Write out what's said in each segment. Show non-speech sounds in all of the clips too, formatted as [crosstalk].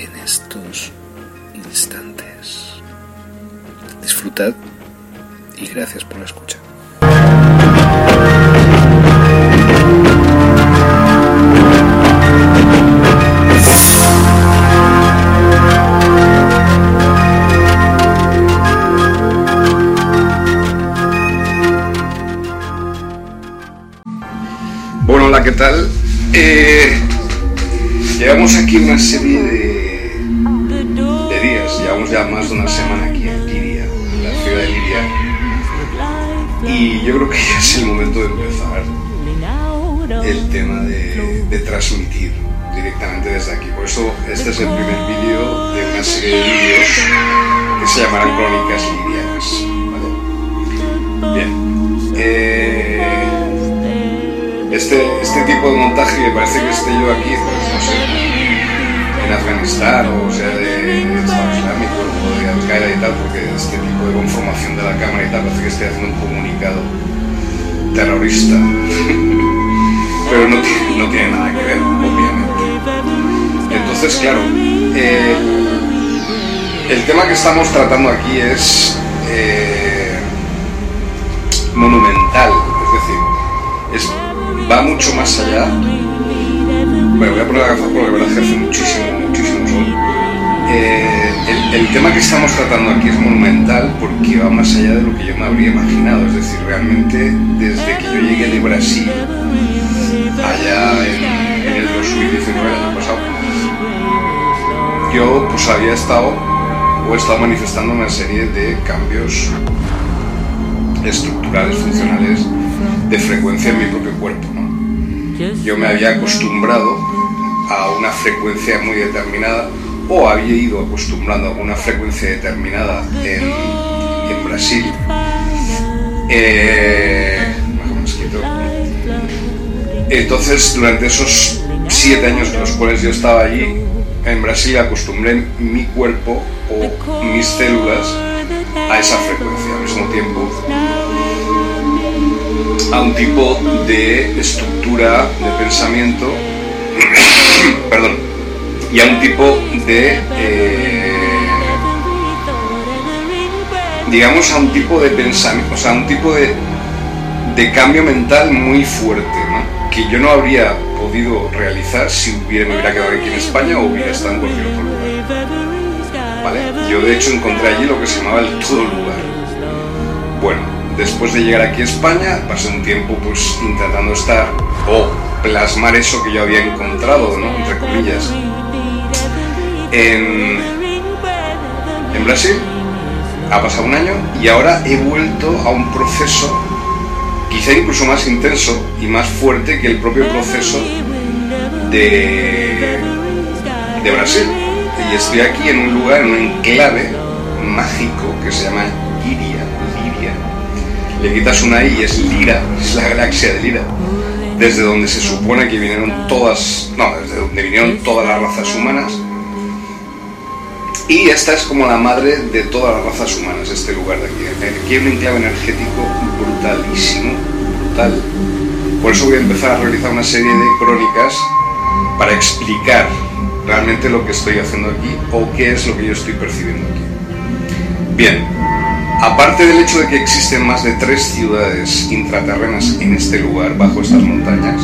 en estos instantes. Disfrutad y gracias por la escucha. Bueno, hola, ¿qué tal? Eh, llevamos aquí una serie semana aquí en Liria, en la ciudad de Liria, y yo creo que ya es el momento de empezar el tema de, transmitir directamente desde aquí. Por eso este es el primer vídeo de una serie de vídeos que se llamarán Crónicas Lirianas. ¿vale? Bien. Eh, este, este tipo de montaje me parece que esté yo aquí, pues no sé, en Afganistán o sea de Estado Islámico o de Al Qaeda y tal, porque este tipo de conformación de la cámara y tal parece que esté haciendo un comunicado terrorista. [laughs] Pero no tiene, nada que ver, obviamente. Entonces, claro, el, el tema que estamos tratando aquí es eh, monumental, es decir, va mucho más allá. Bueno, voy a poner la gafa porque la verdad hace muchísimo, muchísimo sol. Eh, el, tema que estamos tratando aquí es monumental porque va más allá de lo que yo me habría imaginado. Es decir, realmente desde que yo llegué de Brasil, allá en, en el 2019, el año pasado, yo pues había estado o he estado manifestando una serie de cambios estructurales, funcionales, de frecuencia en mi propio cuerpo. Yo me había acostumbrado a una frecuencia muy determinada o había ido acostumbrando a una frecuencia determinada en, Brasil. Eh, entonces, durante esos siete años en los cuales yo estaba allí, en Brasil acostumbré mi cuerpo o mis células a esa frecuencia. Al mismo tiempo, a un tipo de estructura de pensamiento, [coughs] perdón, y a un tipo de, eh, digamos, a un tipo de pensamiento, o sea, a un tipo de, de cambio mental muy fuerte, ¿no? que yo no habría podido realizar si hubiera, me hubiera quedado aquí en España o hubiera estado en cualquier otro lugar. ¿Vale? Yo de hecho encontré allí lo que se llamaba el todo lugar. Bueno, después de llegar aquí a España, pasé un tiempo pues intentando estar o plasmar eso que yo había encontrado. Entre comillas, en, Brasil. Ha pasado un año y ahora he vuelto a un proceso quizá incluso más intenso y más fuerte que el propio proceso de, de Brasil. Y estoy aquí en un lugar, en un enclave mágico que se llama Liria. Le quitas una I y es Lira, es la galaxia de Lira, desde donde se supone que vinieron todas, no, desde donde vinieron todas las razas humanas. Y esta es como la madre de todas las razas humanas, este lugar de aquí. Aquí hay un enclave energético brutalísimo, brutal. Por eso voy a empezar a realizar una serie de crónicas para explicar realmente lo que estoy haciendo aquí o qué es lo que yo estoy percibiendo aquí. Bien, Aparte del hecho de que existen más de tres ciudades intraterrenas en este lugar, bajo estas montañas,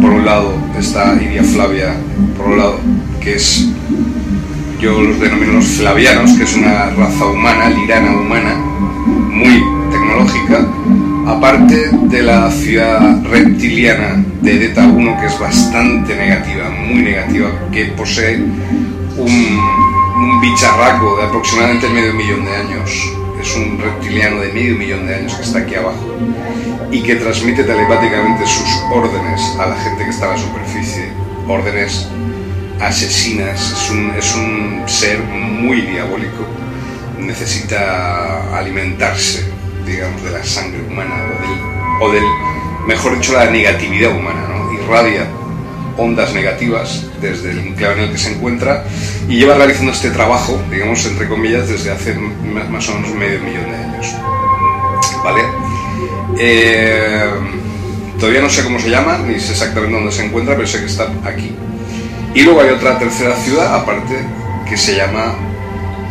por un lado está Iria Flavia, por un lado, que es, yo los denomino los flavianos, que es una raza humana, lirana humana, muy tecnológica, aparte de la ciudad reptiliana de Deta 1, que es bastante negativa, muy negativa, que posee un, un bicharraco de aproximadamente medio millón de años. Es un reptiliano de medio millón de años que está aquí abajo y que transmite telepáticamente sus órdenes a la gente que está en la superficie. Órdenes asesinas. Es un, es un ser muy diabólico. Necesita alimentarse, digamos, de la sangre humana o del, mejor dicho, la negatividad humana. ¿no? Irradia ondas negativas desde el enclave en el que se encuentra y lleva realizando este trabajo, digamos, entre comillas, desde hace más o menos medio millón de años. ¿Vale? Eh, todavía no sé cómo se llama, ni sé exactamente dónde se encuentra, pero sé que está aquí. Y luego hay otra tercera ciudad, aparte, que se llama,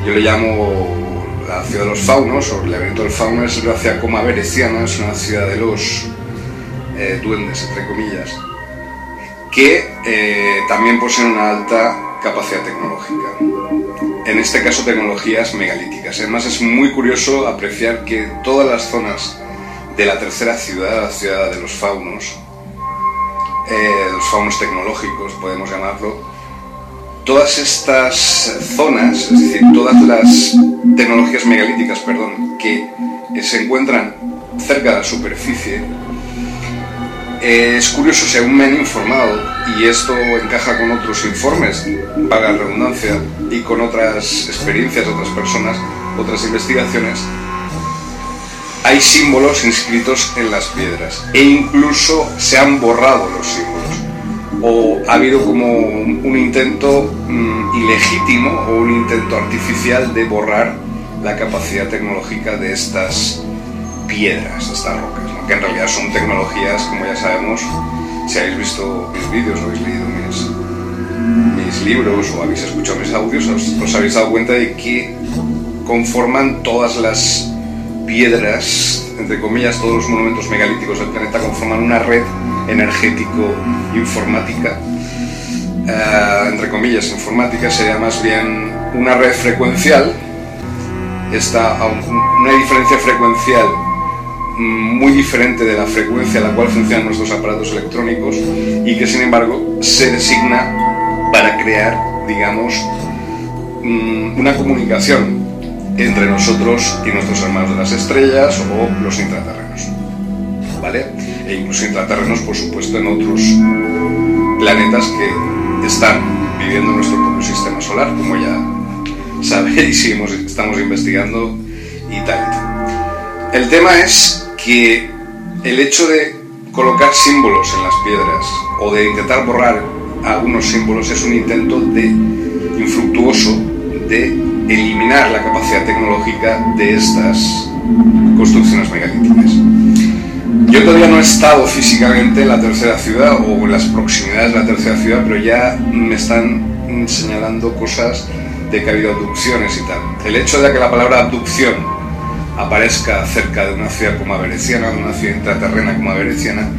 yo le llamo la ciudad de los faunos, o el laberinto del fauno, es la ciudad coma Vereciana, es una ciudad de los eh, duendes, entre comillas, que eh, también poseen una alta capacidad tecnológica. En este caso, tecnologías megalíticas. Además, es muy curioso apreciar que todas las zonas de la tercera ciudad, la ciudad de los faunos, eh, los faunos tecnológicos, podemos llamarlo, todas estas zonas, es decir, todas las tecnologías megalíticas, perdón, que se encuentran cerca de la superficie, es curioso, según me han informado, y esto encaja con otros informes, paga la redundancia, y con otras experiencias otras personas, otras investigaciones, hay símbolos inscritos en las piedras e incluso se han borrado los símbolos. O ha habido como un intento mm, ilegítimo o un intento artificial de borrar la capacidad tecnológica de estas piedras, estas rocas, que en realidad son tecnologías, como ya sabemos, si habéis visto mis vídeos habéis leído mis, mis libros o habéis escuchado mis audios, os habéis dado cuenta de que conforman todas las piedras, entre comillas, todos los monumentos megalíticos del planeta conforman una red energético-informática. Eh, entre comillas, informática sería más bien una red frecuencial. Está una diferencia frecuencial muy diferente de la frecuencia a la cual funcionan nuestros aparatos electrónicos y que sin embargo se designa para crear, digamos, mm, una comunicación entre nosotros y nuestros hermanos de las estrellas o los intraterrenos. ¿Vale? E incluso intraterrenos, por supuesto, en otros planetas que están viviendo en nuestro propio sistema solar, como ya sabéis y estamos investigando y tal y tal. El tema es que el hecho de colocar símbolos en las piedras o de intentar borrar algunos símbolos es un intento de infructuoso de eliminar la capacidad tecnológica de estas construcciones megalíticas. Yo todavía no he estado físicamente en la tercera ciudad o en las proximidades de la tercera ciudad, pero ya me están señalando cosas de que ha habido abducciones y tal. El hecho de que la palabra abducción aparezca cerca de una ciudad como Avereciana, de una ciudad intraterrena como Avereciana,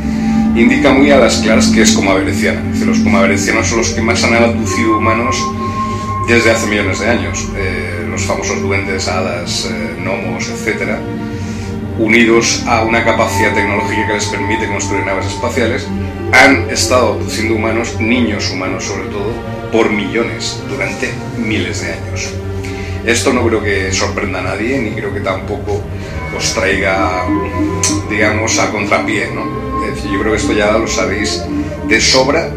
indica muy a las claras que es como Avereciana. Los como Averecianos son los que más han abducido humanos desde hace millones de años. Eh, los famosos duendes, hadas, eh, gnomos, etc., unidos a una capacidad tecnológica que les permite construir naves espaciales, han estado abduciendo humanos, niños humanos sobre todo, por millones durante miles de años. Esto no creo que sorprenda a nadie, ni creo que tampoco os traiga, digamos, a contrapié, ¿no? yo creo que esto ya lo sabéis de sobra,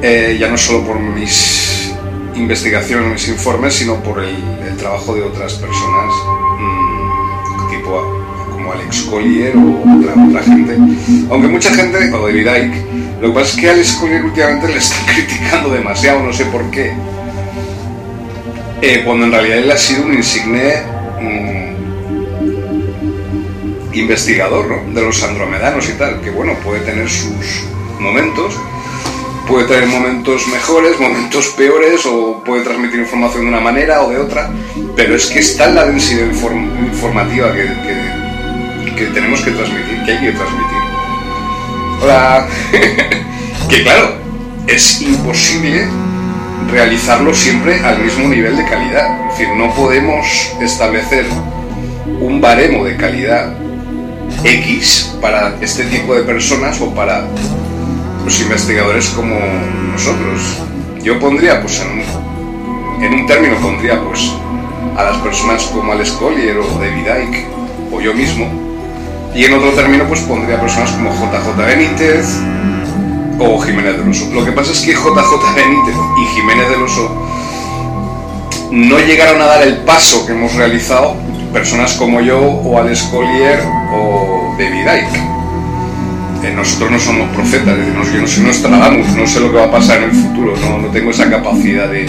eh, ya no solo por mis investigación, mis informes, sino por el, trabajo de otras personas, mm, tipo como Alex Collier o otra, gente. Aunque mucha gente, o David Icke, lo que pasa es que a Alex Collier últimamente le están [laughs] criticando demasiado, no sé por qué. Eh, cuando en realidad él ha sido un insigne mm, investigador de los andromedanos y tal, que bueno, puede tener sus momentos, puede tener momentos mejores, momentos peores, o puede transmitir información de una manera o de otra, pero es que está en la densidad informativa que, que, tenemos que transmitir, que hay que transmitir. Hola. [laughs] que claro, es imposible realizarlo siempre al mismo nivel de calidad. Es decir, no podemos establecer un baremo de calidad X para este tipo de personas o para los investigadores como nosotros. Yo pondría, pues en un, término pondría pues a las personas como Alex Collier o David Icke o yo mismo. Y en otro término pues pondría personas como JJ Benítez o Jiménez del Oso. Lo que pasa es que JJ Benítez y Jiménez del Oso no llegaron a dar el paso que hemos realizado personas como yo o Alex Collier o David Icke. Eh, nosotros no somos profetas, yo no soy Nostradamus, no sé lo que va a pasar en el futuro, no, no tengo esa capacidad de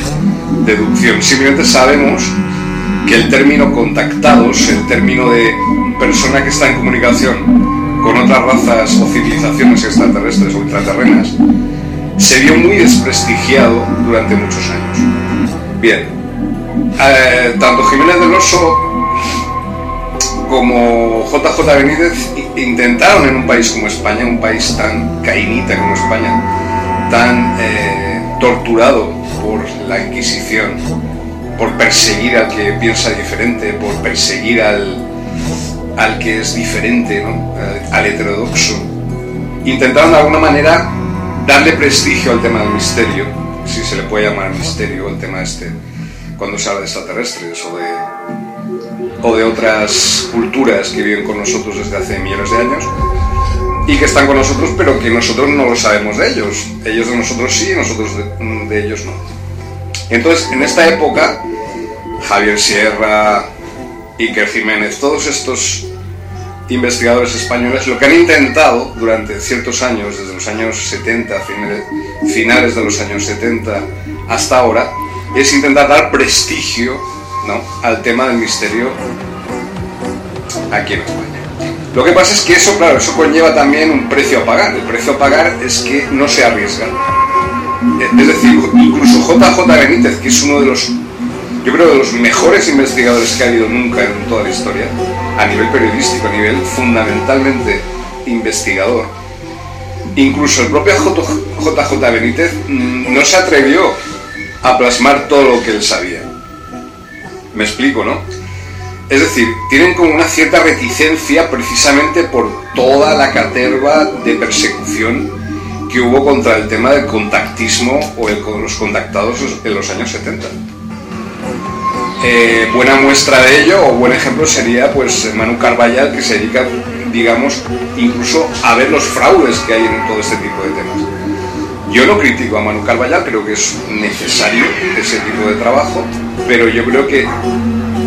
deducción. Simplemente sabemos que el término contactados, el término de persona que está en comunicación con otras razas o civilizaciones extraterrestres o ultraterrenas, se vio muy desprestigiado durante muchos años. Bien, eh, tanto Jiménez del Oso como JJ Benítez intentaron en un país como España, un país tan cainita como España, tan eh, torturado por la Inquisición, por perseguir al que piensa diferente, por perseguir al, al que es diferente, al heterodoxo, intentaron de alguna manera darle prestigio al tema del misterio, si se le puede llamar misterio el tema este, cuando se habla de extraterrestres o de o de otras culturas que viven con nosotros desde hace millones de años y que están con nosotros pero que nosotros no lo sabemos de ellos. Ellos de nosotros sí, nosotros de, ellos no. Entonces, en esta época, Javier Sierra, Iker Jiménez, todos estos investigadores españoles lo que han intentado durante ciertos años, desde los años 70, finales de los años 70 hasta ahora, es intentar dar prestigio ¿no? al tema del misterio aquí en España. Lo que pasa es que eso, claro, eso conlleva también un precio a pagar. El precio a pagar es que no se arriesgan. Es decir, incluso JJ Benítez, que es uno de los, yo creo, de los mejores investigadores que ha habido nunca en toda la historia, a nivel periodístico, a nivel fundamentalmente investigador, incluso el propio JJ Benítez mm, no se atrevió a plasmar todo lo que él sabía. Me explico, ¿no? Es decir, tienen como una cierta reticencia precisamente por toda la caterva de persecución que hubo contra el tema del contactismo o el, los contactados en los años 70. Eh, buena muestra de ello o buen ejemplo sería pues Manu Carballal que se dedica digamos incluso a ver los fraudes que hay en todo este tipo de temas. Yo no critico a Manu Carballal, creo que es necesario ese tipo de trabajo, pero yo creo que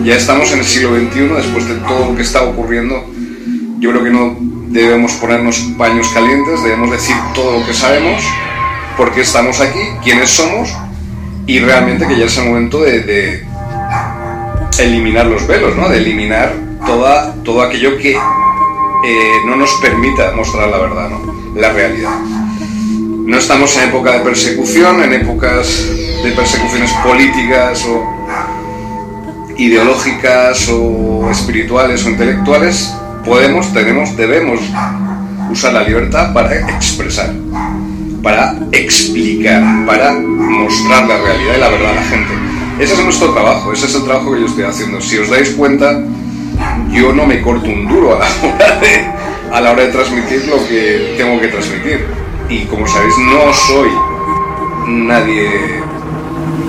ya estamos en el siglo XXI, después de todo lo que está ocurriendo, yo creo que no debemos ponernos paños calientes, debemos decir todo lo que sabemos, por qué estamos aquí, quiénes somos, y realmente que ya es el momento de, eliminar los velos, ¿no? de eliminar toda, todo aquello que eh, no nos permita mostrar la verdad, ¿no? la realidad. No estamos en época de persecución, en épocas de persecuciones políticas o ideológicas o espirituales o intelectuales. Podemos, tenemos, debemos usar la libertad para expresar, para explicar, para mostrar la realidad y la verdad a la gente. Ese es nuestro trabajo, ese es el trabajo que yo estoy haciendo. Si os dais cuenta, yo no me corto un duro a la hora de, a la hora de transmitir lo que tengo que transmitir y como sabéis no soy nadie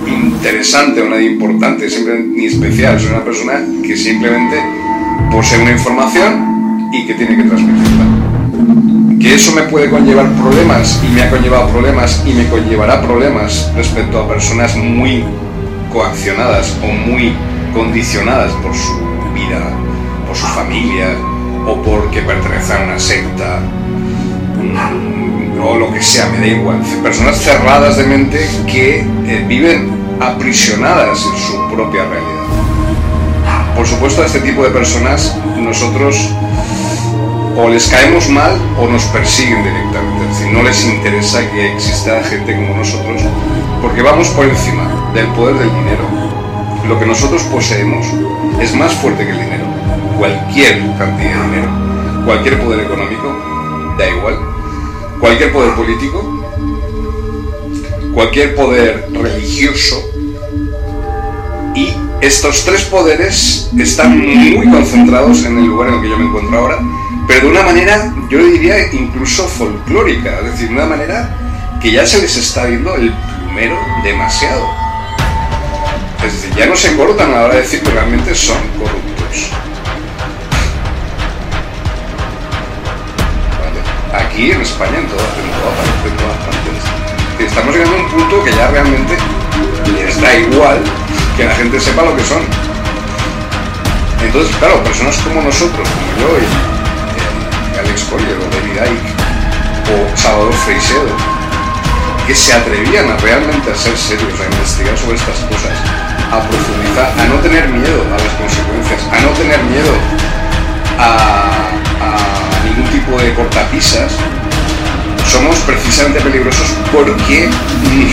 interesante o nadie importante, siempre ni especial, soy una persona que simplemente posee una información y que tiene que transmitirla. Que eso me puede conllevar problemas y me ha conllevado problemas y me conllevará problemas respecto a personas muy coaccionadas o muy condicionadas por su vida, por su familia o porque pertenecen a una secta o lo que sea, me da igual. Personas cerradas de mente que eh, viven aprisionadas en su propia realidad. Por supuesto, a este tipo de personas nosotros o les caemos mal o nos persiguen directamente. Es no les interesa que exista gente como nosotros porque vamos por encima del poder del dinero. Lo que nosotros poseemos es más fuerte que el dinero. Cualquier cantidad de dinero, cualquier poder económico, da igual. Cualquier poder político, cualquier poder religioso y estos tres poderes están muy concentrados en el lugar en el que yo me encuentro ahora, pero de una manera, yo diría, incluso folclórica, es decir, de una manera que ya se les está viendo el plumero demasiado. Es decir, ya no se cortan a la hora de decir que realmente son corruptos. Aquí en España, en todas, en todas partes. Estamos llegando a un punto que ya realmente les da igual que la gente sepa lo que son. Entonces, claro, personas como nosotros, como yo y eh, Alex Collier o David Icke o Salvador Freixedo, que se atrevían a realmente a ser serios, a investigar sobre estas cosas, a profundizar, a no tener miedo a las consecuencias, a no tener miedo a, a ningún tipo de cortapisas, somos precisamente peligrosos porque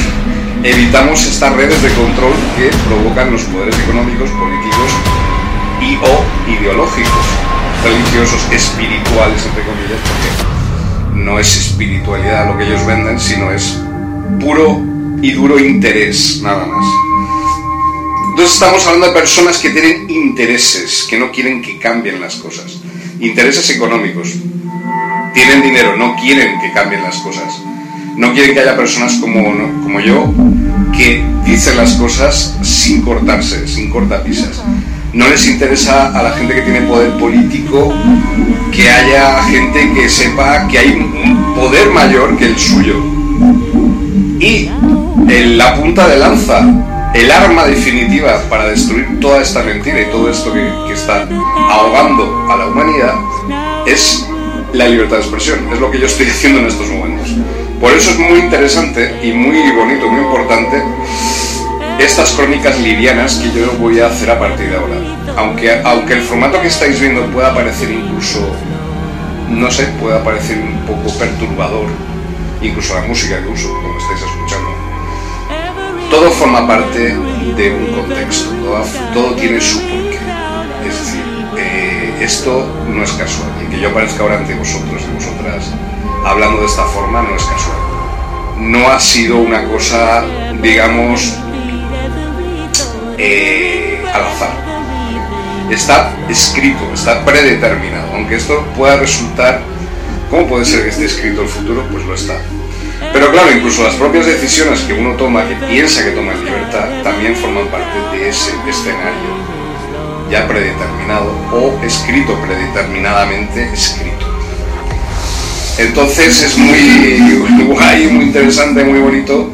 [laughs] evitamos estas redes de control que provocan los poderes económicos, políticos y o ideológicos, religiosos, espirituales, entre comillas, porque no es espiritualidad lo que ellos venden, sino es puro y duro interés, nada más. Entonces estamos hablando de personas que tienen intereses, que no quieren que cambien las cosas. Intereses económicos. Tienen dinero, no quieren que cambien las cosas no quieren que haya personas como, como yo que dicen las cosas sin cortarse, sin cortapisas. No les interesa a la gente que tiene poder político que haya gente que sepa que hay un poder mayor que el suyo. Y en la punta de lanza, el arma definitiva para destruir toda esta mentira y todo esto que, que está ahogando a la humanidad es la libertad de expresión. Es lo que yo estoy [laughs] haciendo en estos momentos. Por eso es muy interesante y muy bonito, muy importante estas crónicas livianas que yo voy a hacer a partir de ahora. Aunque, aunque el formato que estáis viendo pueda parecer incluso, no sé, pueda parecer un poco perturbador, incluso la música que uso, como estáis escuchando, todo forma parte de un contexto, todo, tiene su porqué. Es decir, eh, esto no es casual, y que yo aparezca ahora ante vosotros y vosotras hablando de esta forma no es casual. No ha sido una cosa, digamos, eh, al azar. Está escrito, está predeterminado. Aunque esto pueda resultar, ¿cómo puede ser que esté escrito el futuro? Pues lo está. Pero claro, incluso las propias decisiones que uno toma, que piensa que toma en libertad, también forman parte de ese escenario ya predeterminado o escrito predeterminadamente escrito. Entonces es muy guay, muy interesante, muy bonito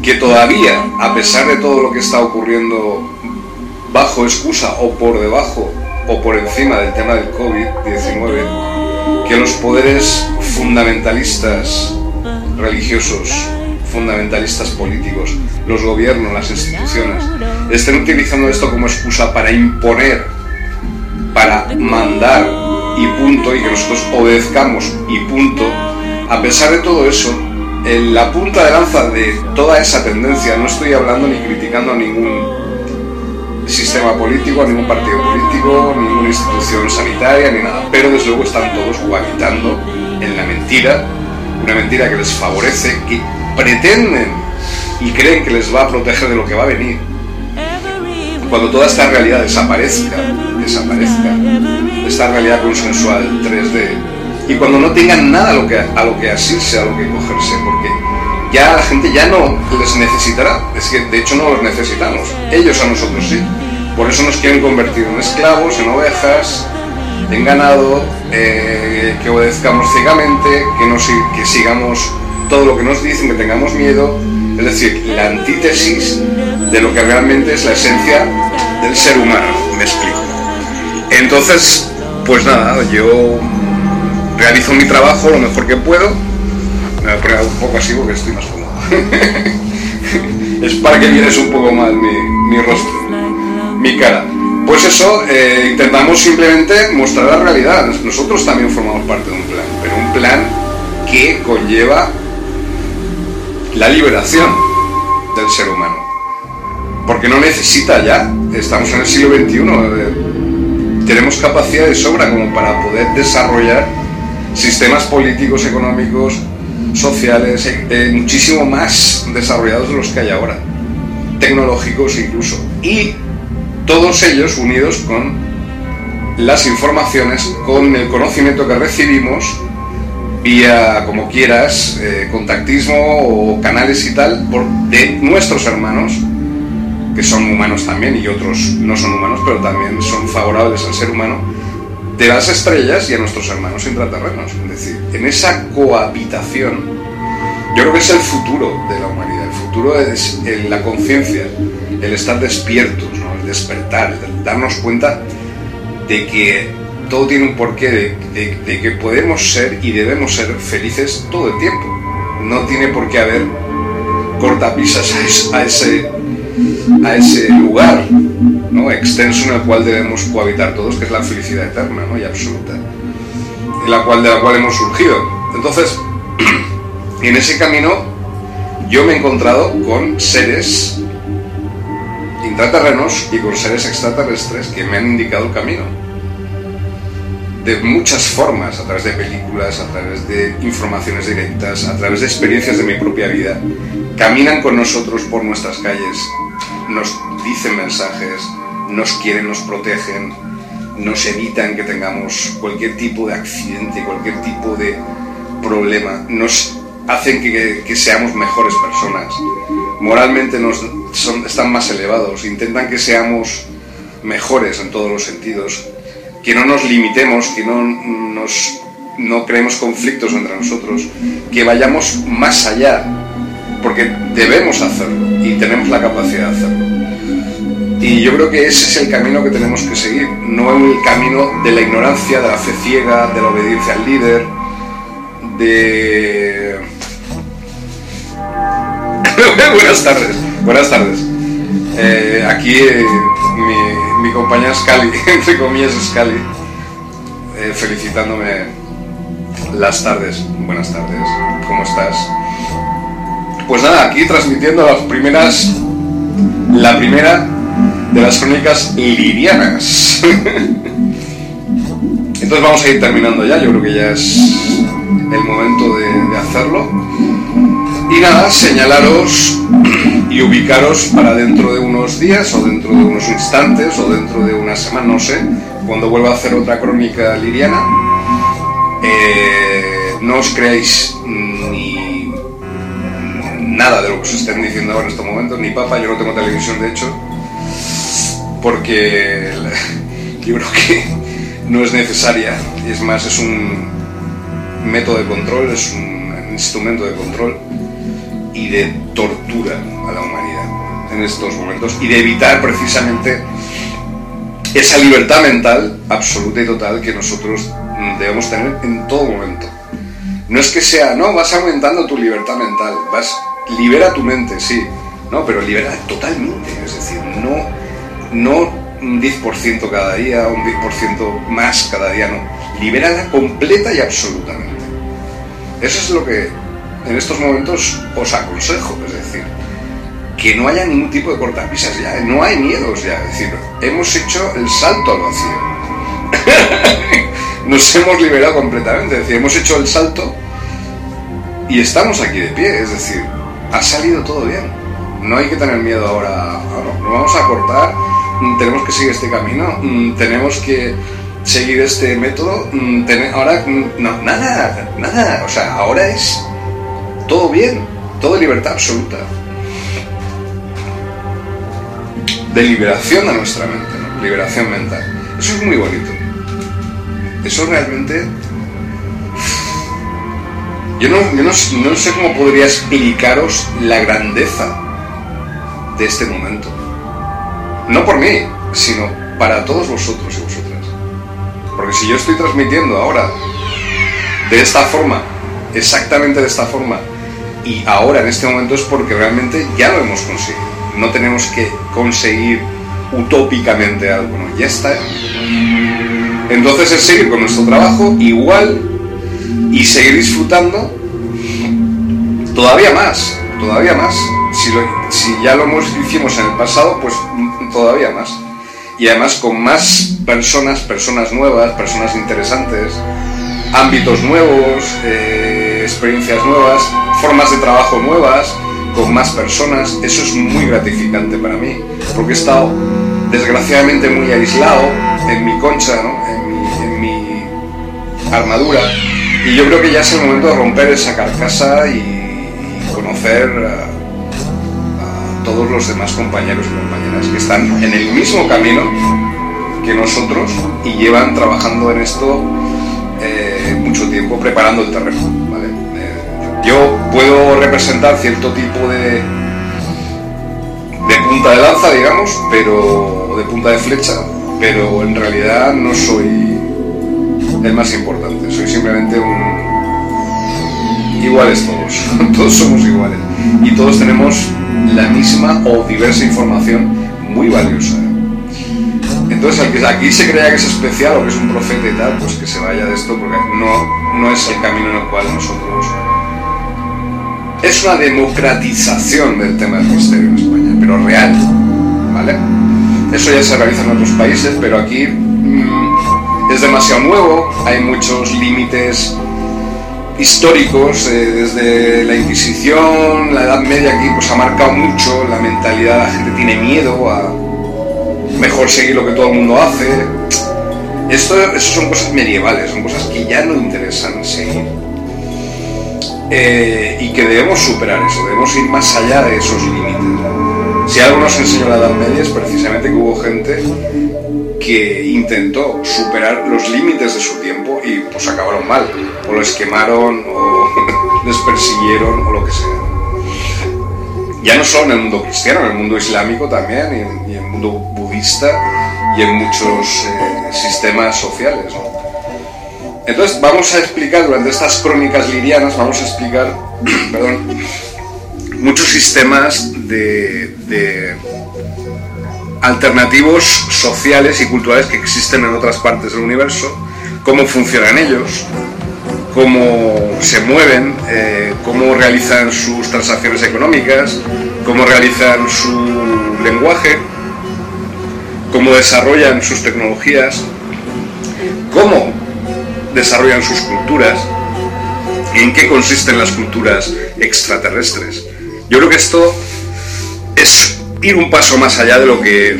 que todavía, a pesar de todo lo que está ocurriendo bajo excusa o por debajo o por encima del tema del COVID-19, que los poderes fundamentalistas religiosos, fundamentalistas políticos, los gobiernos, las instituciones, estén utilizando esto como excusa para imponer, para mandar y punto, y que nosotros obedezcamos y punto, a pesar de todo eso, en la punta de lanza de toda esa tendencia, no estoy hablando ni criticando a ningún sistema político, a ningún partido político, ninguna institución sanitaria, ni nada, pero desde luego están todos guaquitando en la mentira, una mentira que les favorece, que pretenden y creen que les va a proteger de lo que va a venir. Cuando toda esta realidad desaparezca, desaparezca, esta realidad consensual 3D, y cuando no tengan nada a lo que, a lo que asirse, a lo que cogerse, porque ya la gente ya no les necesitará, es que de hecho no los necesitamos, ellos a nosotros sí. Por eso nos quieren convertir en esclavos, en ovejas, en ganado, eh, que obedezcamos ciegamente, que, no, que sigamos todo lo que nos dicen, que tengamos miedo, es decir, la antítesis de lo que realmente es la esencia del ser humano, me explico. Entonces, pues nada, yo realizo mi trabajo lo mejor que puedo. Me voy a un poco así porque estoy más cómodo. [laughs] es para que vienes un poco más mi, mi rostro, mi cara. Pues eso, eh, intentamos simplemente mostrar la realidad. Nosotros también formamos parte de un plan, pero un plan que conlleva la liberación del ser humano. Porque no necesita ya, estamos en el siglo XXI, tenemos capacidad de sobra como para poder desarrollar sistemas políticos, económicos, sociales, eh, muchísimo más desarrollados de los que hay ahora, tecnológicos incluso. Y todos ellos unidos con las informaciones, con el conocimiento que recibimos vía, como quieras, eh, contactismo o canales y tal, de nuestros hermanos, que son humanos también y otros no son humanos, pero también son favorables al ser humano, de las estrellas y a nuestros hermanos intraterrenos. Es decir, en esa cohabitación, yo creo que es el futuro de la humanidad. El futuro es la conciencia, el estar despiertos, despertar, darnos cuenta de que todo tiene un porqué, de, que podemos ser y debemos ser felices todo el tiempo. No tiene por qué haber cortapisas a, ese, a ese lugar ¿no? extenso en el cual debemos cohabitar todos, que es la felicidad eterna ¿no? y absoluta, en la cual, de la cual hemos surgido. Entonces, [clears throat] en ese camino yo me he encontrado con seres intraterrenos y con seres extraterrestres que me han indicado el camino. De muchas formas, a través de películas, a través de informaciones directas, a través de experiencias de mi propia vida. Caminan con nosotros por nuestras calles, nos dicen mensajes, nos quieren, nos protegen, nos evitan que tengamos cualquier tipo de accidente, cualquier tipo de problema, nos hacen que, que seamos mejores personas, moralmente nos, están más elevados, intentan que seamos mejores en todos los sentidos, que no nos limitemos, que no, nos, no creemos conflictos entre nosotros, que vayamos más allá, porque debemos hacerlo y tenemos la capacidad de hacerlo. Y yo creo que ese es el camino que tenemos que seguir, no el camino de la ignorancia, de la fe ciega, de la obediencia al líder, de... [laughs] Buenas tardes. Buenas tardes. Eh, aquí eh, mi, compañera Scali, [laughs] entre comillas Scali, eh, felicitándome las tardes. Buenas tardes, ¿cómo estás? Pues nada, aquí transmitiendo las primeras, la primera de las crónicas lirianas. [laughs] Entonces vamos a ir terminando ya, yo creo que ya es el momento de hacerlo. Y nada, señalaros y ubicaros para dentro de unos días o dentro de unos instantes o dentro de una semana, no sé, cuando vuelva a hacer otra crónica liriana. Eh, no os creáis ni nada de lo que os estén diciendo ahora en estos momentos, ni papa, yo no tengo televisión de hecho, porque yo [laughs] creo que no es necesaria, y es más, es un método de control, es un instrumento de control y de tortura a la humanidad en estos momentos y de evitar precisamente esa libertad mental absoluta y total que nosotros debemos tener en todo momento. No es que sea, no, vas aumentando tu libertad mental, vas, libera tu mente, sí, no, pero libera totalmente, es decir, no, no un 10% cada día, un 10% más cada día, no, libérala completa y absolutamente. Eso es lo que en estos momentos os aconsejo, es decir, que no haya ningún tipo de cortapisas ya, no hay miedos ya, es decir, hemos hecho el salto al vacío. [laughs] Nos hemos liberado completamente, es decir, hemos hecho el salto y estamos aquí de pie, es decir, ha salido todo bien. No hay que tener miedo ahora, no, vamos a cortar, mm, tenemos que seguir este camino, mm, tenemos que seguir este método, mm, ahora no, nada, nada, o sea, ahora es todo bien, todo libertad absoluta. De liberación a nuestra mente, liberación mental. Eso es muy bonito. Eso realmente... Yo, no, yo no, sé cómo podría explicaros la grandeza de este momento. No por mí, sino para todos vosotros y vosotras. Porque si yo estoy transmitiendo ahora de esta forma, exactamente de esta forma, y ahora en este momento es porque realmente ya lo hemos conseguido. No tenemos que conseguir utópicamente algo, ¿no? Ya está. Entonces es seguir con nuestro trabajo igual y seguir disfrutando todavía más, todavía más. Si, ya lo hicimos en el pasado, pues todavía más. Y además con más personas, personas nuevas, personas interesantes, ámbitos nuevos, eh, experiencias nuevas, formas de trabajo nuevas, con más personas. Eso es muy gratificante para mí, porque he estado desgraciadamente muy aislado en mi concha, en, mi, armadura. Y yo creo que ya es el momento de romper esa carcasa y, conocer a, todos los demás compañeros y compañeras que están en el mismo camino que nosotros y llevan trabajando en esto eh, mucho tiempo preparando el terreno. Yo puedo representar cierto tipo de, de punta de lanza, digamos, pero de punta de flecha, pero en realidad no soy el más importante, soy simplemente un iguales todos, [laughs] todos somos iguales. Y todos tenemos la misma o diversa información muy valiosa. Entonces, al que aquí se crea que es especial o que es un profeta y tal, pues que se vaya de esto porque no, no es el camino en el cual nosotros... Es una democratización del tema del misterio en España, pero real, ¿vale? Eso ya se realiza en otros países, pero aquí mm, es demasiado nuevo, hay muchos límites históricos, eh, desde la Inquisición, la Edad Media aquí pues ha marcado mucho la mentalidad, la gente tiene miedo a mejor seguir lo que todo el mundo hace. Esto, son cosas medievales, son cosas que ya no interesan seguir. Eh, y que debemos superar eso, debemos ir más allá de esos límites. Si algo nos enseñó la Edad Media es precisamente que hubo gente que intentó superar los límites de su tiempo y pues acabaron mal. O los quemaron, o [laughs] les persiguieron, o lo que sea. Ya no solo en el mundo cristiano, en el mundo islámico también, y en, el mundo budista, y en muchos eh, sistemas sociales. Entonces vamos a explicar durante estas crónicas lirianas, vamos a explicar, [clears throat] perdón, muchos sistemas de, alternativos sociales y culturales que existen en otras partes del universo, cómo funcionan ellos, cómo se mueven, eh, cómo realizan sus transacciones económicas, cómo realizan su lenguaje, cómo desarrollan sus tecnologías, cómo desarrollan sus culturas y en qué consisten las culturas extraterrestres. Yo creo que esto es ir un paso más allá de lo que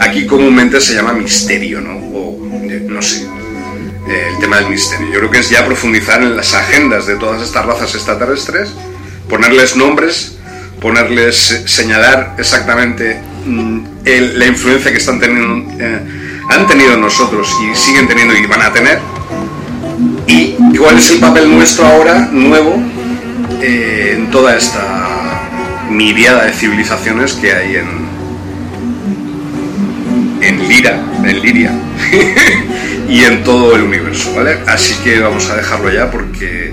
aquí comúnmente se llama misterio, ¿no? O no sé, el tema del misterio. Yo creo que es ya profundizar en las agendas de todas estas razas extraterrestres, ponerles nombres, ponerles, señalar exactamente mm, la influencia que están teniendo, eh, han tenido nosotros y siguen teniendo y van a tener, y cuál es el papel nuestro ahora, nuevo, eh, en toda esta miriada de civilizaciones que hay en, en Lira, en Liria [laughs] y en todo el universo, ¿vale? Así que vamos a dejarlo ya porque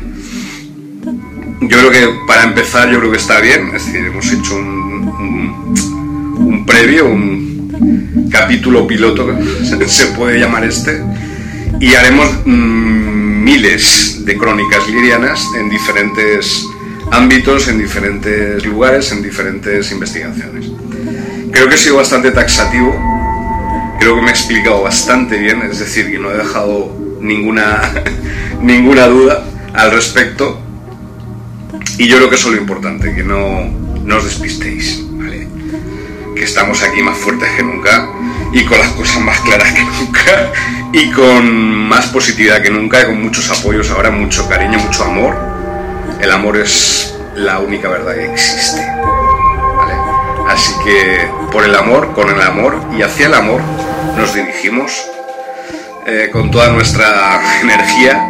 yo creo que para empezar yo creo que está bien, es decir, hemos hecho un, un, previo, un capítulo piloto, [laughs] se puede llamar este, y haremos mm, miles de crónicas lirianas en diferentes ámbitos, en diferentes lugares, en diferentes investigaciones. Creo que he sido bastante taxativo, creo que me he explicado bastante bien, es decir, que no he dejado ninguna, [laughs] ninguna duda al respecto. Y yo creo que eso es lo importante, que no, no os despistéis, ¿vale? que estamos aquí más fuertes que nunca y con las cosas más claras que nunca y con más positividad que nunca y con muchos apoyos ahora, mucho cariño, mucho amor. El amor es la única verdad que existe. Así que por el amor, con el amor y hacia el amor nos dirigimos eh, con toda nuestra [laughs] energía.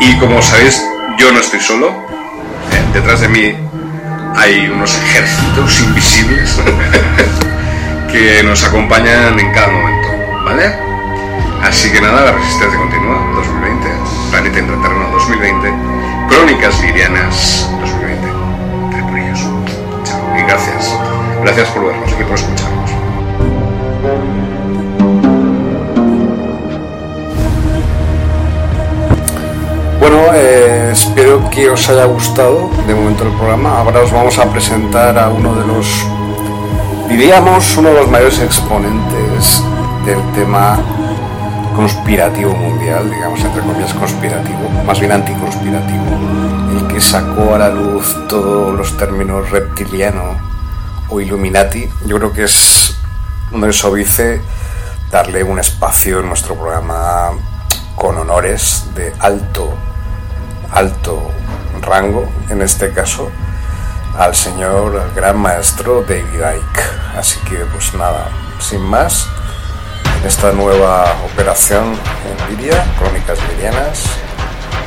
Y como sabéis yo no estoy solo, eh, detrás de mí hay unos ejércitos invisibles que nos acompañan en cada momento, ¿vale? Así que nada, la resistencia continúa, 2020, Planeta Intraterreno 2020 Crónicas Lirianas 2020. Chao. Y gracias. Gracias por vernos y por escucharnos. Bueno, eh, espero que os haya gustado de momento el programa. Ahora os vamos a presentar a uno de los, diríamos, uno de los mayores exponentes del tema conspirativo mundial, digamos entre comillas conspirativo, más bien anticonspirativo, el que sacó a la luz todos los términos reptiliano o Illuminati. Yo creo que es de sobice darle un espacio en nuestro programa con honores de alto alto rango, en este caso, al señor al gran maestro David Icke. Así que pues nada, sin más, en esta nueva operación en Lidia, Crónicas Lirianas,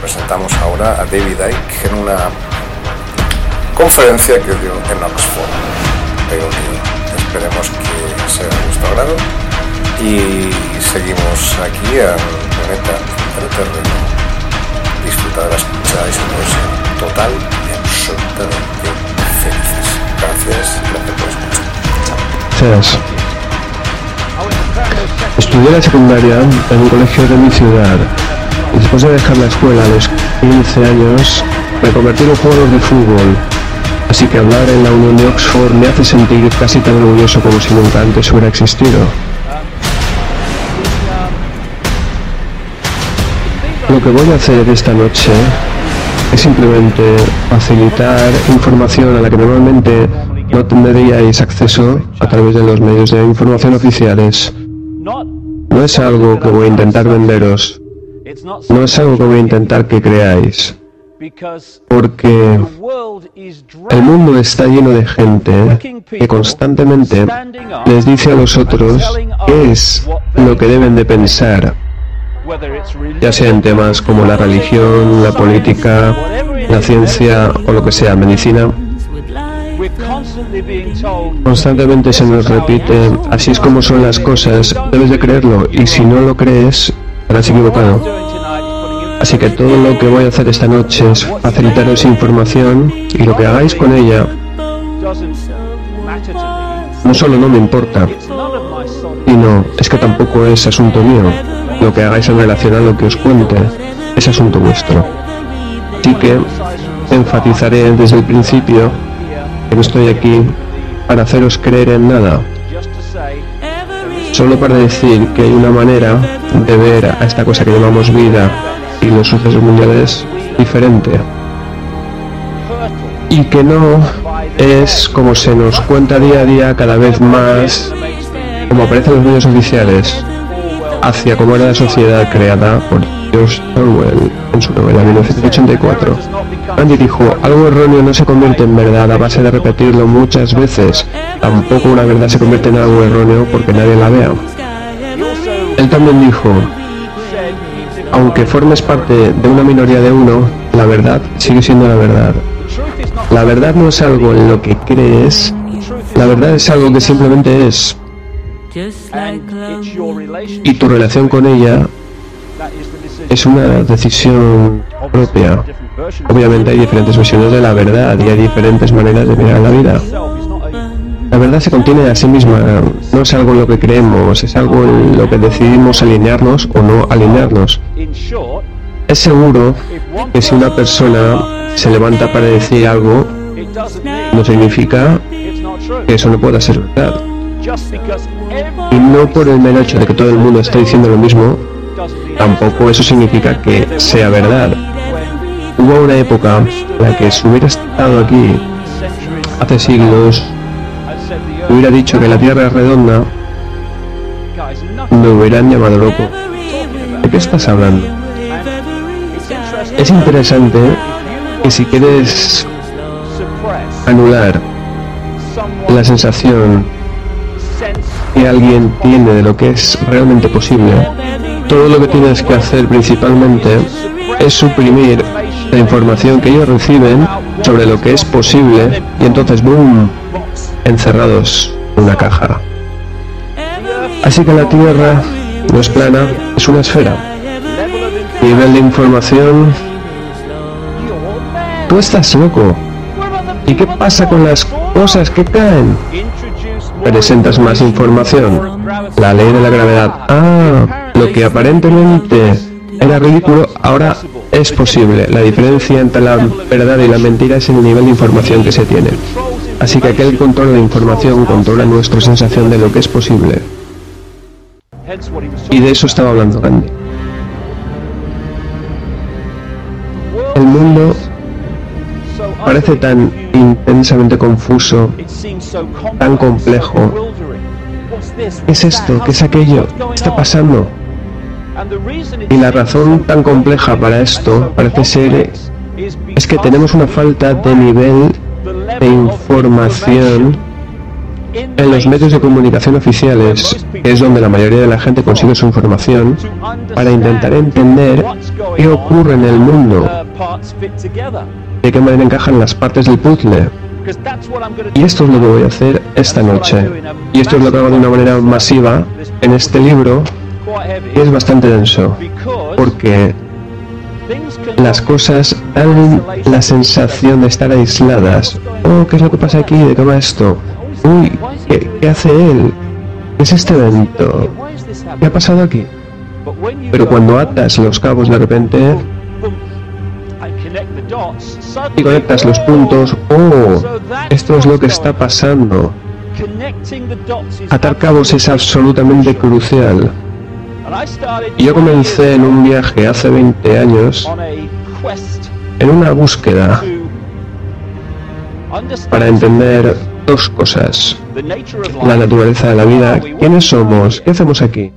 presentamos ahora a David Icke en una conferencia que dio en Oxford. Pero que esperemos que sea de nuestro agrado y seguimos aquí al planeta terreno disfrutar de la escucha y sentirse total y felices. Gracias, gracias. Estudié la secundaria en un colegio de mi ciudad. Y después de dejar la escuela a los 15 años, me convertí en un jugador de fútbol. Así que hablar en la Unión de Oxford me hace sentir casi tan orgulloso como si nunca antes hubiera existido. Lo que voy a hacer esta noche es simplemente facilitar información a la que normalmente no tendríais acceso a través de los medios de información oficiales. No es algo que voy a intentar venderos. No es algo que voy a intentar que creáis. Porque el mundo está lleno de gente que constantemente les dice a los otros qué es lo que deben de pensar ya sea en temas como la religión, la política, la ciencia o lo que sea, medicina. Constantemente se nos repite, así es como son las cosas, debes de creerlo y si no lo crees, estarás equivocado. Así que todo lo que voy a hacer esta noche es facilitaros información y lo que hagáis con ella no solo no me importa, y no, es que tampoco es asunto mío lo que hagáis en relación a lo que os cuente es asunto vuestro. Así que enfatizaré desde el principio que no estoy aquí para haceros creer en nada, solo para decir que hay una manera de ver a esta cosa que llamamos vida y los sucesos mundiales diferente. Y que no es como se nos cuenta día a día cada vez más, como aparece en los medios oficiales, hacia cómo era la sociedad creada por George Orwell en su novela 1984. Andy dijo, algo erróneo no se convierte en verdad a base de repetirlo muchas veces. Tampoco una verdad se convierte en algo erróneo porque nadie la vea. Él también dijo, aunque formes parte de una minoría de uno, la verdad sigue siendo la verdad. La verdad no es algo en lo que crees, la verdad es algo que simplemente es. Y tu relación con ella es una decisión propia. Obviamente hay diferentes versiones de la verdad y hay diferentes maneras de mirar la vida. La verdad se contiene a sí misma, no es algo en lo que creemos, es algo en lo que decidimos alinearnos o no alinearnos. Es seguro que si una persona se levanta para decir algo, no significa que eso no pueda ser verdad. Y no por el mero hecho de que todo el mundo esté diciendo lo mismo, tampoco eso significa que sea verdad. Hubo una época en la que si hubiera estado aquí hace siglos, hubiera dicho que la Tierra es redonda, me hubieran llamado loco. ¿De qué estás hablando? Es interesante que si quieres anular la sensación que alguien tiene de lo que es realmente posible, todo lo que tienes que hacer principalmente es suprimir la información que ellos reciben sobre lo que es posible y entonces, ¡boom!, encerrados en una caja. Así que la Tierra no es plana, es una esfera. Nivel de información... Tú estás loco. ¿Y qué pasa con las cosas que caen? Presentas más información. La ley de la gravedad. Ah, lo que aparentemente era ridículo ahora es posible. La diferencia entre la verdad y la mentira es el nivel de información que se tiene. Así que aquel control de información controla nuestra sensación de lo que es posible. Y de eso estaba hablando Gandhi. El mundo parece tan intensamente confuso, tan complejo. ¿Qué es esto? ¿Qué es aquello? ¿Qué está pasando? Y la razón tan compleja para esto parece ser es que tenemos una falta de nivel de información en los medios de comunicación oficiales, que es donde la mayoría de la gente consigue su información, para intentar entender qué ocurre en el mundo, de qué manera encajan las partes del puzzle. Y esto es lo que voy a hacer esta noche. Y esto es lo que hago de una manera masiva en este libro, y es bastante denso, porque las cosas dan la sensación de estar aisladas. Oh, ¿qué es lo que pasa aquí? ¿De qué va esto? Uy, ¿qué, hace él? ¿Qué es este evento? ¿Qué ha pasado aquí? Pero cuando atas los cabos de repente y conectas los puntos, oh, esto es lo que está pasando. Atar cabos es absolutamente crucial. Y yo comencé en un viaje hace 20 años en una búsqueda para entender dos cosas. La naturaleza de la vida, quiénes somos, qué hacemos aquí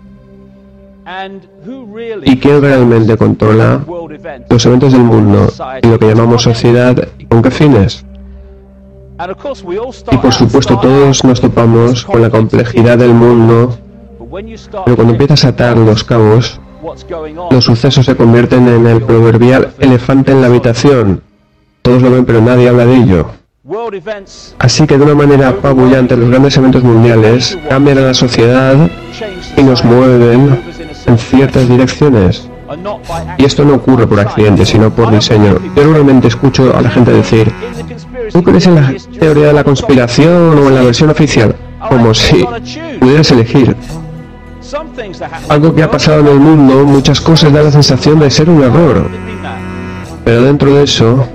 y quién realmente controla los eventos del mundo y lo que llamamos sociedad con qué fines. Y por supuesto todos nos topamos con la complejidad del mundo, pero cuando empiezas a atar los cabos, los sucesos se convierten en el proverbial elefante en la habitación. Todos lo ven pero nadie habla de ello. Así que de una manera apabullante los grandes eventos mundiales cambian a la sociedad y nos mueven en ciertas direcciones. Y esto no ocurre por accidente, sino por diseño. Yo normalmente escucho a la gente decir, ¿tú crees en la teoría de la conspiración o en la versión oficial? Como si pudieras elegir. Algo que ha pasado en el mundo, muchas cosas dan la sensación de ser un error. Pero dentro de eso,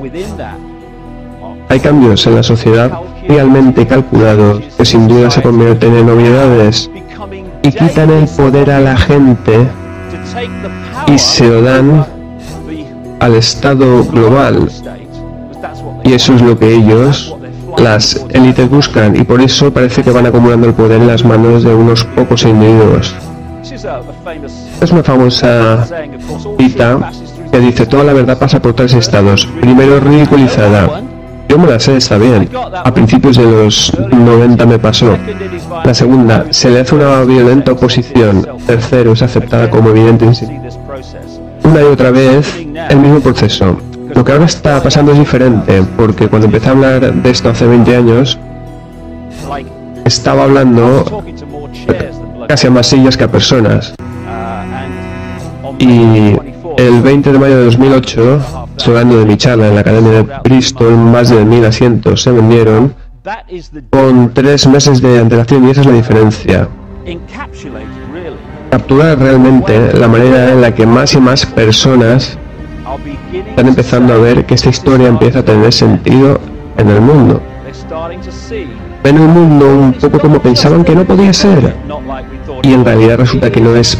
hay cambios en la sociedad realmente calculados que sin duda se convierten en novedades y quitan el poder a la gente y se lo dan al Estado global. Y eso es lo que ellos, las élites, buscan y por eso parece que van acumulando el poder en las manos de unos pocos individuos. Es una famosa cita que dice toda la verdad pasa por tres estados. Primero ridiculizada, la sé, está bien. A principios de los 90 me pasó. La segunda, se le hace una violenta oposición. Tercero, es aceptada como evidente. Una y otra vez, el mismo proceso. Lo que ahora está pasando es diferente, porque cuando empecé a hablar de esto hace 20 años, estaba hablando casi a más sillas que a personas. Y el 20 de mayo de 2008, hablando de mi charla en la Academia de Bristol, más de mil asientos se vendieron con tres meses de antelación y esa es la diferencia. Capturar realmente la manera en la que más y más personas están empezando a ver que esta historia empieza a tener sentido en el mundo. Ven el mundo un poco como pensaban que no podía ser y en realidad resulta que no es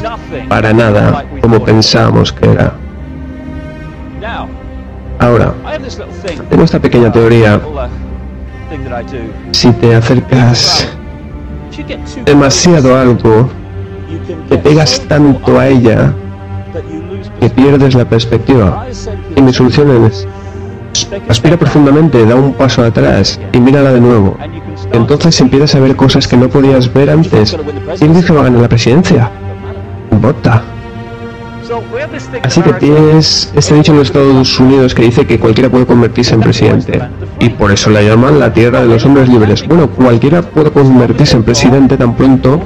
para nada como pensábamos que era. Ahora, tengo esta pequeña teoría. Si te acercas demasiado a algo, te pegas tanto a ella que pierdes la perspectiva. Y mi solución es, aspira profundamente, da un paso atrás y mírala de nuevo. Entonces empiezas a ver cosas que no podías ver antes. ¿Quién dice que va a ganar la presidencia? Vota. Así que tienes este dicho en los Estados Unidos que dice que cualquiera puede convertirse en presidente. Y por eso la llaman la tierra de los hombres libres. Bueno, cualquiera puede convertirse en presidente tan pronto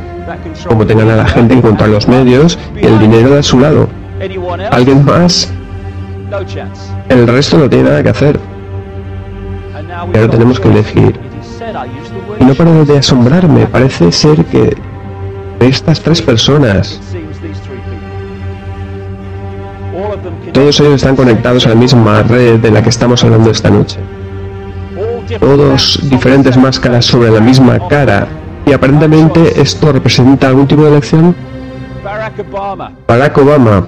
como tengan a la gente en contra los medios y el dinero de su lado. ¿Alguien más? El resto no tiene nada que hacer. Pero tenemos que elegir. Y no paro de asombrarme, parece ser que estas tres personas, todos ellos están conectados a la misma red de la que estamos hablando esta noche. Todos diferentes máscaras sobre la misma cara. Y aparentemente esto representa algún tipo de elección. Barack Obama.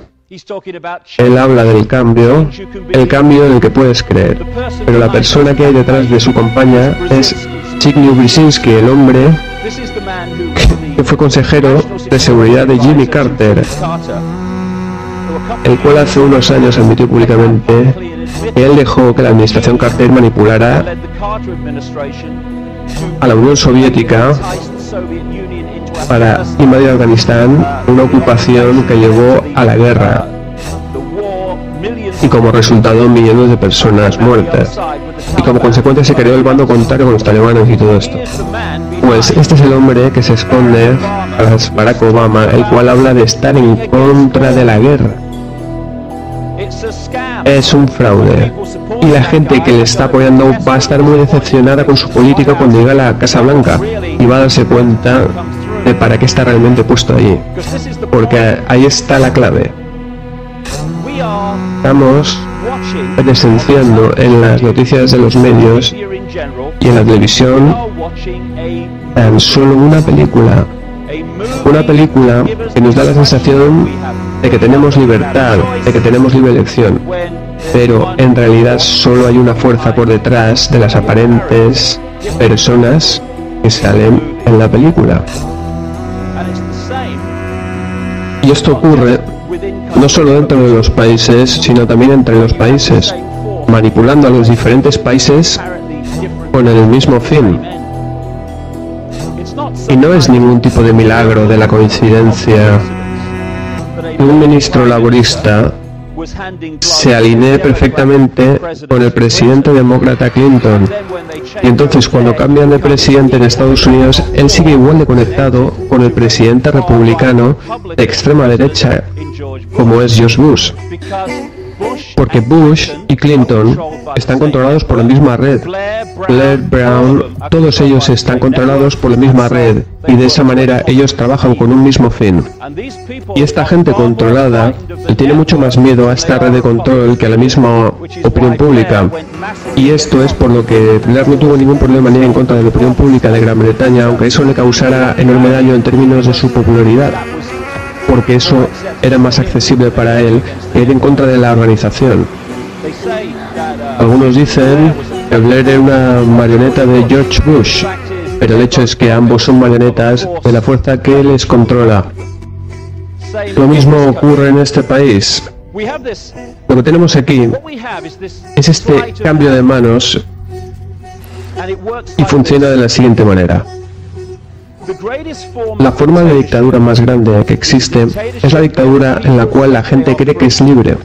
Él habla del cambio, el cambio en el que puedes creer. Pero la persona que hay detrás de su compañía es Zbigniew Brzezinski, el hombre que fue consejero de seguridad de Jimmy Carter, el cual hace unos años admitió públicamente que él dejó que la administración Carter manipulara a la Unión Soviética para invadir Afganistán, una ocupación que llevó a la guerra y como resultado millones de personas muertas. Y como consecuencia se creó el bando contrario con los talibanes y todo esto. Pues este es el hombre que se esconde tras Barack Obama, el cual habla de estar en contra de la guerra. Es un fraude. Y la gente que le está apoyando va a estar muy decepcionada con su política cuando llegue a la Casa Blanca y va a darse cuenta de para qué está realmente puesto allí. Porque ahí está la clave. Estamos presenciando en las noticias de los medios y en la televisión tan solo una película. Una película que nos da la sensación de que tenemos libertad, de que tenemos libre elección. Pero en realidad solo hay una fuerza por detrás de las aparentes personas que salen en la película. Y esto ocurre no solo dentro de los países, sino también entre los países, manipulando a los diferentes países con el mismo fin. Y no es ningún tipo de milagro de la coincidencia un ministro laborista se alinee perfectamente con el presidente demócrata Clinton. Y entonces cuando cambian de presidente en Estados Unidos, él sigue igual de conectado con el presidente republicano de extrema derecha, como es George Bush. Porque Bush y Clinton están controlados por la misma red. Blair, Brown, todos ellos están controlados por la misma red y de esa manera ellos trabajan con un mismo fin. Y esta gente controlada tiene mucho más miedo a esta red de control que a la misma opinión pública. Y esto es por lo que Blair no tuvo ningún problema ni en contra de la opinión pública de Gran Bretaña, aunque eso le causara enorme daño en términos de su popularidad porque eso era más accesible para él que ir en contra de la organización. Algunos dicen que Blair era una marioneta de George Bush, pero el hecho es que ambos son marionetas de la fuerza que les controla. Lo mismo ocurre en este país. Lo que tenemos aquí es este cambio de manos y funciona de la siguiente manera. La forma de dictadura más grande que existe es la dictadura en la cual la gente cree que es libre,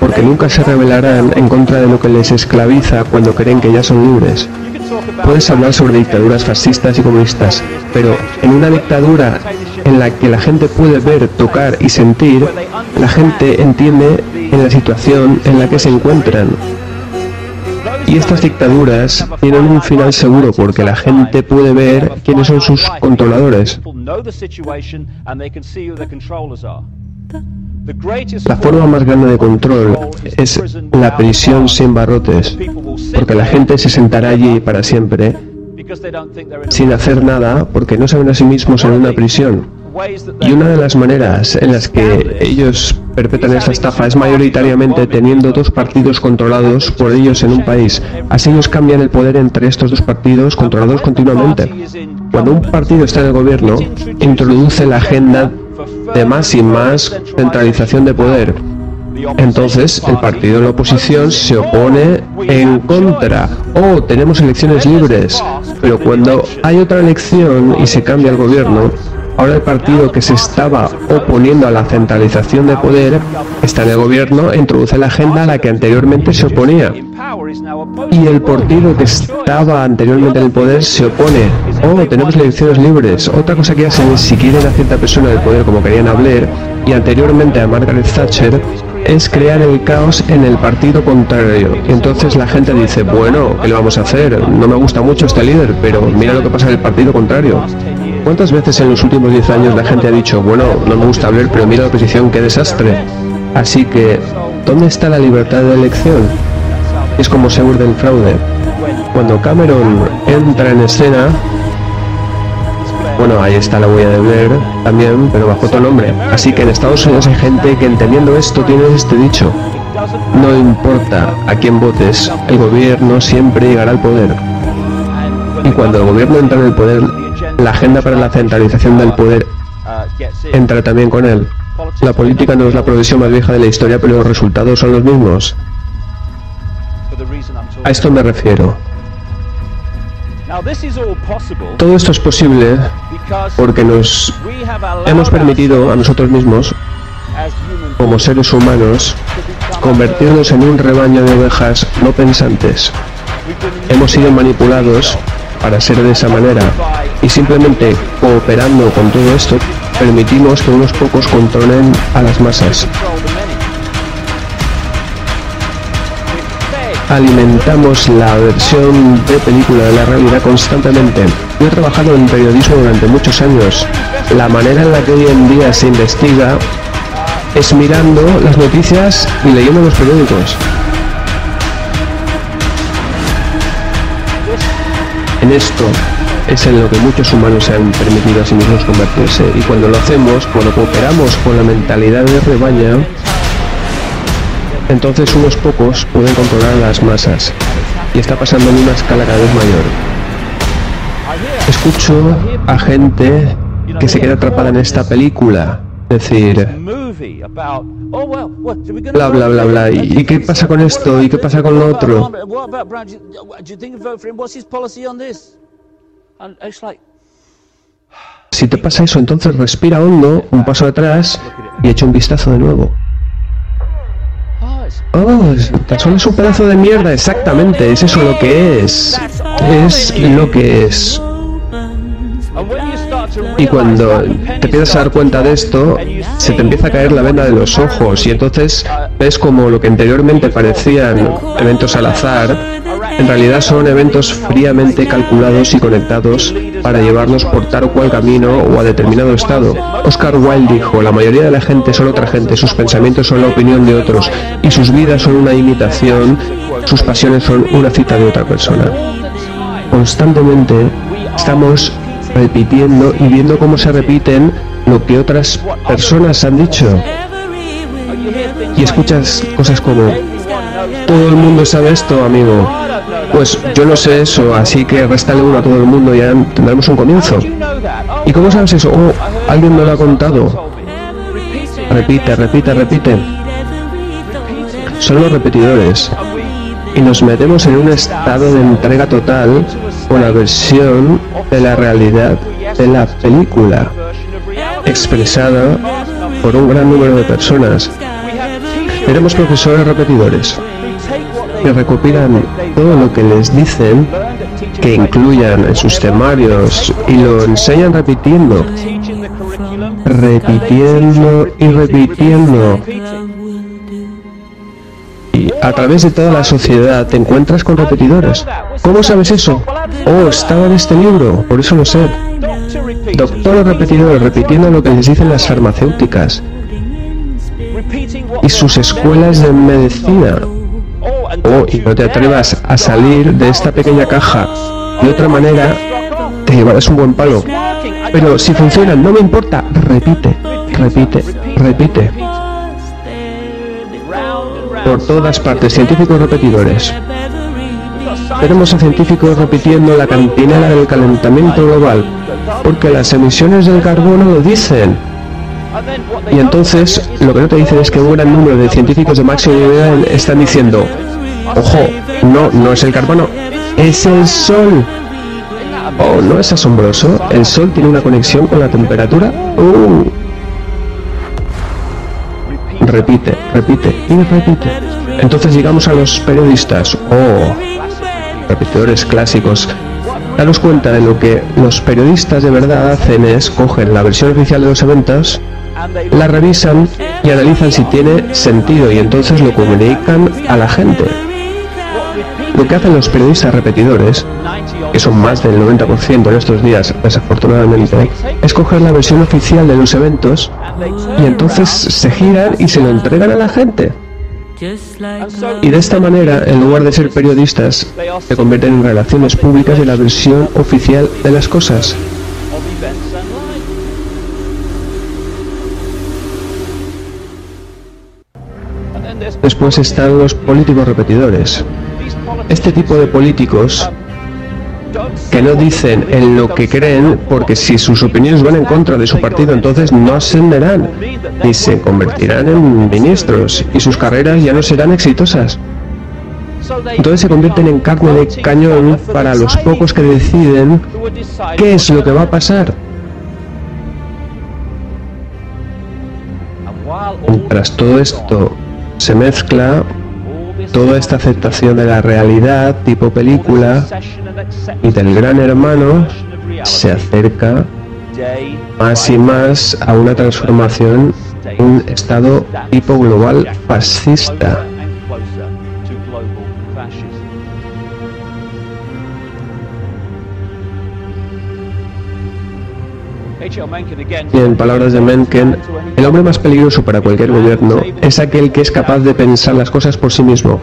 porque nunca se rebelarán en contra de lo que les esclaviza cuando creen que ya son libres. Puedes hablar sobre dictaduras fascistas y comunistas, pero en una dictadura en la que la gente puede ver, tocar y sentir, la gente entiende en la situación en la que se encuentran y estas dictaduras tienen un final seguro porque la gente puede ver quiénes son sus controladores. La forma más grande de control es la prisión sin barrotes, porque la gente se sentará allí para siempre sin hacer nada porque no saben a sí mismos en una prisión. Y una de las maneras en las que ellos perpetran esta estafa es mayoritariamente teniendo dos partidos controlados por ellos en un país. Así ellos cambian el poder entre estos dos partidos controlados continuamente. Cuando un partido está en el gobierno, introduce la agenda de más y más centralización de poder. Entonces el partido de la oposición se opone en contra. Oh, tenemos elecciones libres. Pero cuando hay otra elección y se cambia el gobierno, Ahora el partido que se estaba oponiendo a la centralización de poder está en el gobierno e introduce la agenda a la que anteriormente se oponía. Y el partido que estaba anteriormente en el poder se opone. Oh, tenemos elecciones libres. Otra cosa que hacen es si quieren a cierta persona del poder como querían hablar y anteriormente a Margaret Thatcher, es crear el caos en el partido contrario. Entonces la gente dice, bueno, ¿qué le vamos a hacer? No me gusta mucho este líder, pero mira lo que pasa en el partido contrario. ¿Cuántas veces en los últimos 10 años la gente ha dicho, bueno, no me gusta hablar, pero mira la oposición, qué desastre? Así que, ¿dónde está la libertad de elección? Es como seguro del fraude. Cuando Cameron entra en escena, bueno, ahí está la huella de Blair también, pero bajo otro nombre. Así que en Estados Unidos hay gente que entendiendo esto tiene este dicho. No importa a quién votes, el gobierno siempre llegará al poder. Y cuando el gobierno entra en el poder, la agenda para la centralización del poder entra también con él. La política no es la profesión más vieja de la historia, pero los resultados son los mismos. A esto me refiero. Todo esto es posible porque nos hemos permitido a nosotros mismos, como seres humanos, convertirnos en un rebaño de ovejas no pensantes. Hemos sido manipulados para ser de esa manera y simplemente cooperando con todo esto permitimos que unos pocos controlen a las masas. alimentamos la versión de película de la realidad constantemente. Yo he trabajado en periodismo durante muchos años. La manera en la que hoy en día se investiga es mirando las noticias y leyendo los periódicos. En esto es en lo que muchos humanos se han permitido a sí mismos convertirse. Y cuando lo hacemos, cuando cooperamos con la mentalidad de rebaño, entonces unos pocos pueden controlar las masas. Y está pasando en una escala cada vez mayor. Escucho a gente que se queda atrapada en esta película, decir, bla bla bla bla, ¿y qué pasa con esto? ¿Y qué pasa con lo otro? Si te pasa eso, entonces respira hondo, un paso atrás y echa un vistazo de nuevo. Oh, tan solo es un pedazo de mierda, exactamente, es eso lo que es. Es lo que es. Y cuando te empiezas a dar cuenta de esto, se te empieza a caer la venda de los ojos y entonces ves como lo que anteriormente parecían eventos al azar, en realidad son eventos fríamente calculados y conectados para llevarnos por tal o cual camino o a determinado estado. Oscar Wilde dijo, la mayoría de la gente son otra gente, sus pensamientos son la opinión de otros y sus vidas son una imitación, sus pasiones son una cita de otra persona. Constantemente estamos repitiendo y viendo cómo se repiten lo que otras personas han dicho. Y escuchas cosas como, todo el mundo sabe esto, amigo. Pues yo no sé eso, así que restale uno a todo el mundo y ya tendremos un comienzo. ¿Y cómo sabes eso? Oh, alguien me lo ha contado. Repite, repite, repite. Son los repetidores. Y nos metemos en un estado de entrega total la versión de la realidad de la película, expresada por un gran número de personas. Tenemos profesores repetidores que recopilan todo lo que les dicen, que incluyan en sus temarios y lo enseñan repitiendo, repitiendo y repitiendo. A través de toda la sociedad te encuentras con repetidores. ¿Cómo sabes eso? Oh, estaba en este libro, por eso lo sé. Doctores repetidores repitiendo lo que les dicen las farmacéuticas y sus escuelas de medicina Oh, y no te atrevas a salir de esta pequeña caja. De otra manera, te llevarás un buen palo. Pero si funciona, no me importa. Repite, repite, repite. Por todas partes, científicos repetidores. Tenemos a científicos repitiendo la cantinela del calentamiento global, porque las emisiones del carbono lo dicen. Y entonces lo que no te dicen es que un gran número de científicos de máximo nivel están diciendo, Ojo, no, no es el carbono, es el sol. Oh, ¿no es asombroso? ¿El sol tiene una conexión con la temperatura? Uh. Repite, repite y repite. Entonces llegamos a los periodistas. Oh, repetidores clásicos. Daros cuenta de lo que los periodistas de verdad hacen es coger la versión oficial de los eventos, la revisan y analizan si tiene sentido y entonces lo comunican a la gente. Lo que hacen los periodistas repetidores, que son más del 90% en estos días, desafortunadamente, es coger la versión oficial de los eventos y entonces se giran y se lo entregan a la gente. Y de esta manera, en lugar de ser periodistas, se convierten en relaciones públicas de la versión oficial de las cosas. Después están los políticos repetidores. Este tipo de políticos que no dicen en lo que creen porque si sus opiniones van en contra de su partido entonces no ascenderán ni se convertirán en ministros y sus carreras ya no serán exitosas. Entonces se convierten en carne de cañón para los pocos que deciden qué es lo que va a pasar. Tras todo esto se mezcla toda esta aceptación de la realidad tipo película y del gran hermano se acerca más y más a una transformación un estado tipo global fascista. En palabras de Mencken, el hombre más peligroso para cualquier gobierno es aquel que es capaz de pensar las cosas por sí mismo.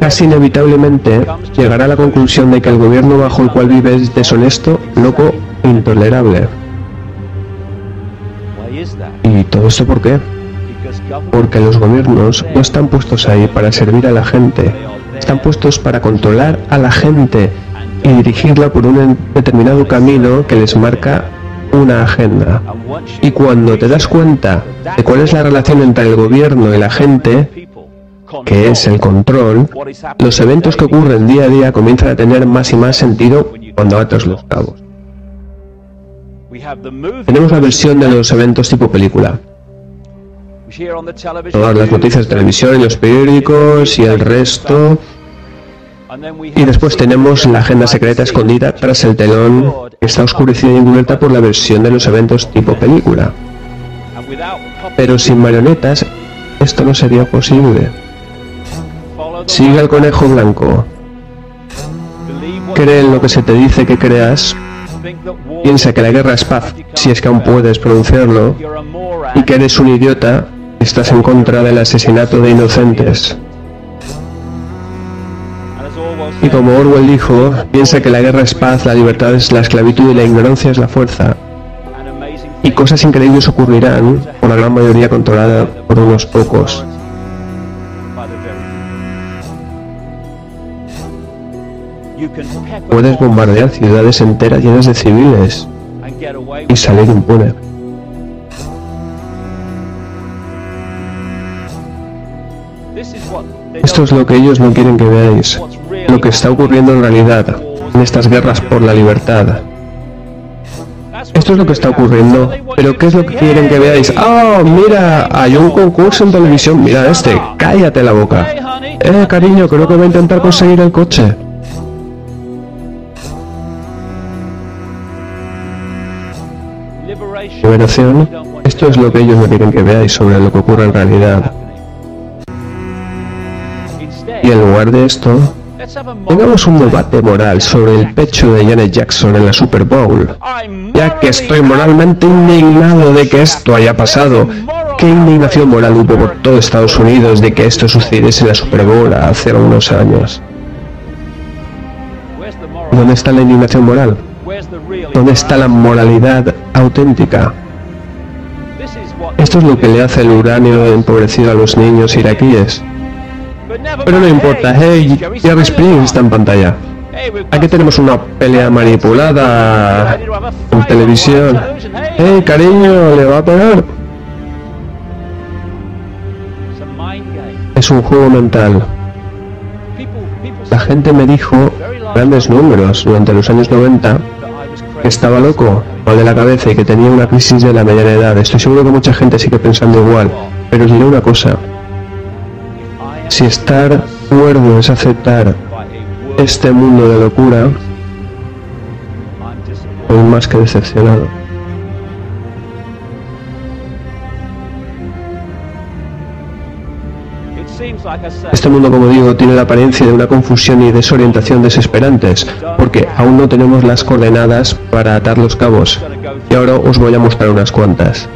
Casi inevitablemente llegará a la conclusión de que el gobierno bajo el cual vive es deshonesto, loco, intolerable. ¿Y todo esto por qué? Porque los gobiernos no están puestos ahí para servir a la gente, están puestos para controlar a la gente y dirigirla por un determinado camino que les marca una agenda. Y cuando te das cuenta de cuál es la relación entre el gobierno y la gente, que es el control, los eventos que ocurren día a día comienzan a tener más y más sentido cuando atas los cabos. Tenemos la versión de los eventos tipo película. Todas las noticias de televisión y los periódicos y el resto y después tenemos la agenda secreta escondida tras el telón que está oscurecida y encubierta por la versión de los eventos tipo película. Pero sin marionetas esto no sería posible. Sigue al conejo blanco. Cree en lo que se te dice que creas. Piensa que la guerra es paz, si es que aún puedes pronunciarlo, y que eres un idiota estás en contra del asesinato de inocentes. Y como Orwell dijo, piensa que la guerra es paz, la libertad es la esclavitud y la ignorancia es la fuerza. Y cosas increíbles ocurrirán, por la gran mayoría controlada por unos pocos. Puedes bombardear ciudades enteras llenas de civiles y salir impune. Esto es lo que ellos no quieren que veáis, lo que está ocurriendo en realidad, en estas guerras por la libertad. Esto es lo que está ocurriendo, pero ¿qué es lo que quieren que veáis? ¡Oh, mira! Hay un concurso en televisión, mira este, cállate la boca. Eh, cariño, creo que voy a intentar conseguir el coche. Liberación, esto es lo que ellos no quieren que veáis sobre lo que ocurre en realidad. Y en lugar de esto, tengamos un debate moral sobre el pecho de Janet Jackson en la Super Bowl. Ya que estoy moralmente indignado de que esto haya pasado. ¿Qué indignación moral hubo por todo Estados Unidos de que esto sucediese en la Super Bowl hace unos años? ¿Dónde está la indignación moral? ¿Dónde está la moralidad auténtica? Esto es lo que le hace el uranio empobrecido a los niños iraquíes. Pero no importa, hey, Jerry Spring está en pantalla. Aquí tenemos una pelea manipulada en televisión. Hey, cariño, le va a pegar. Es un juego mental. La gente me dijo grandes números durante los años 90 que estaba loco, mal de la cabeza y que tenía una crisis de la mediana edad. Estoy seguro que mucha gente sigue pensando igual, pero os diré una cosa. Si estar cuerdo es aceptar este mundo de locura, estoy más que decepcionado. Este mundo, como digo, tiene la apariencia de una confusión y desorientación desesperantes, porque aún no tenemos las coordenadas para atar los cabos. Y ahora os voy a mostrar unas cuantas.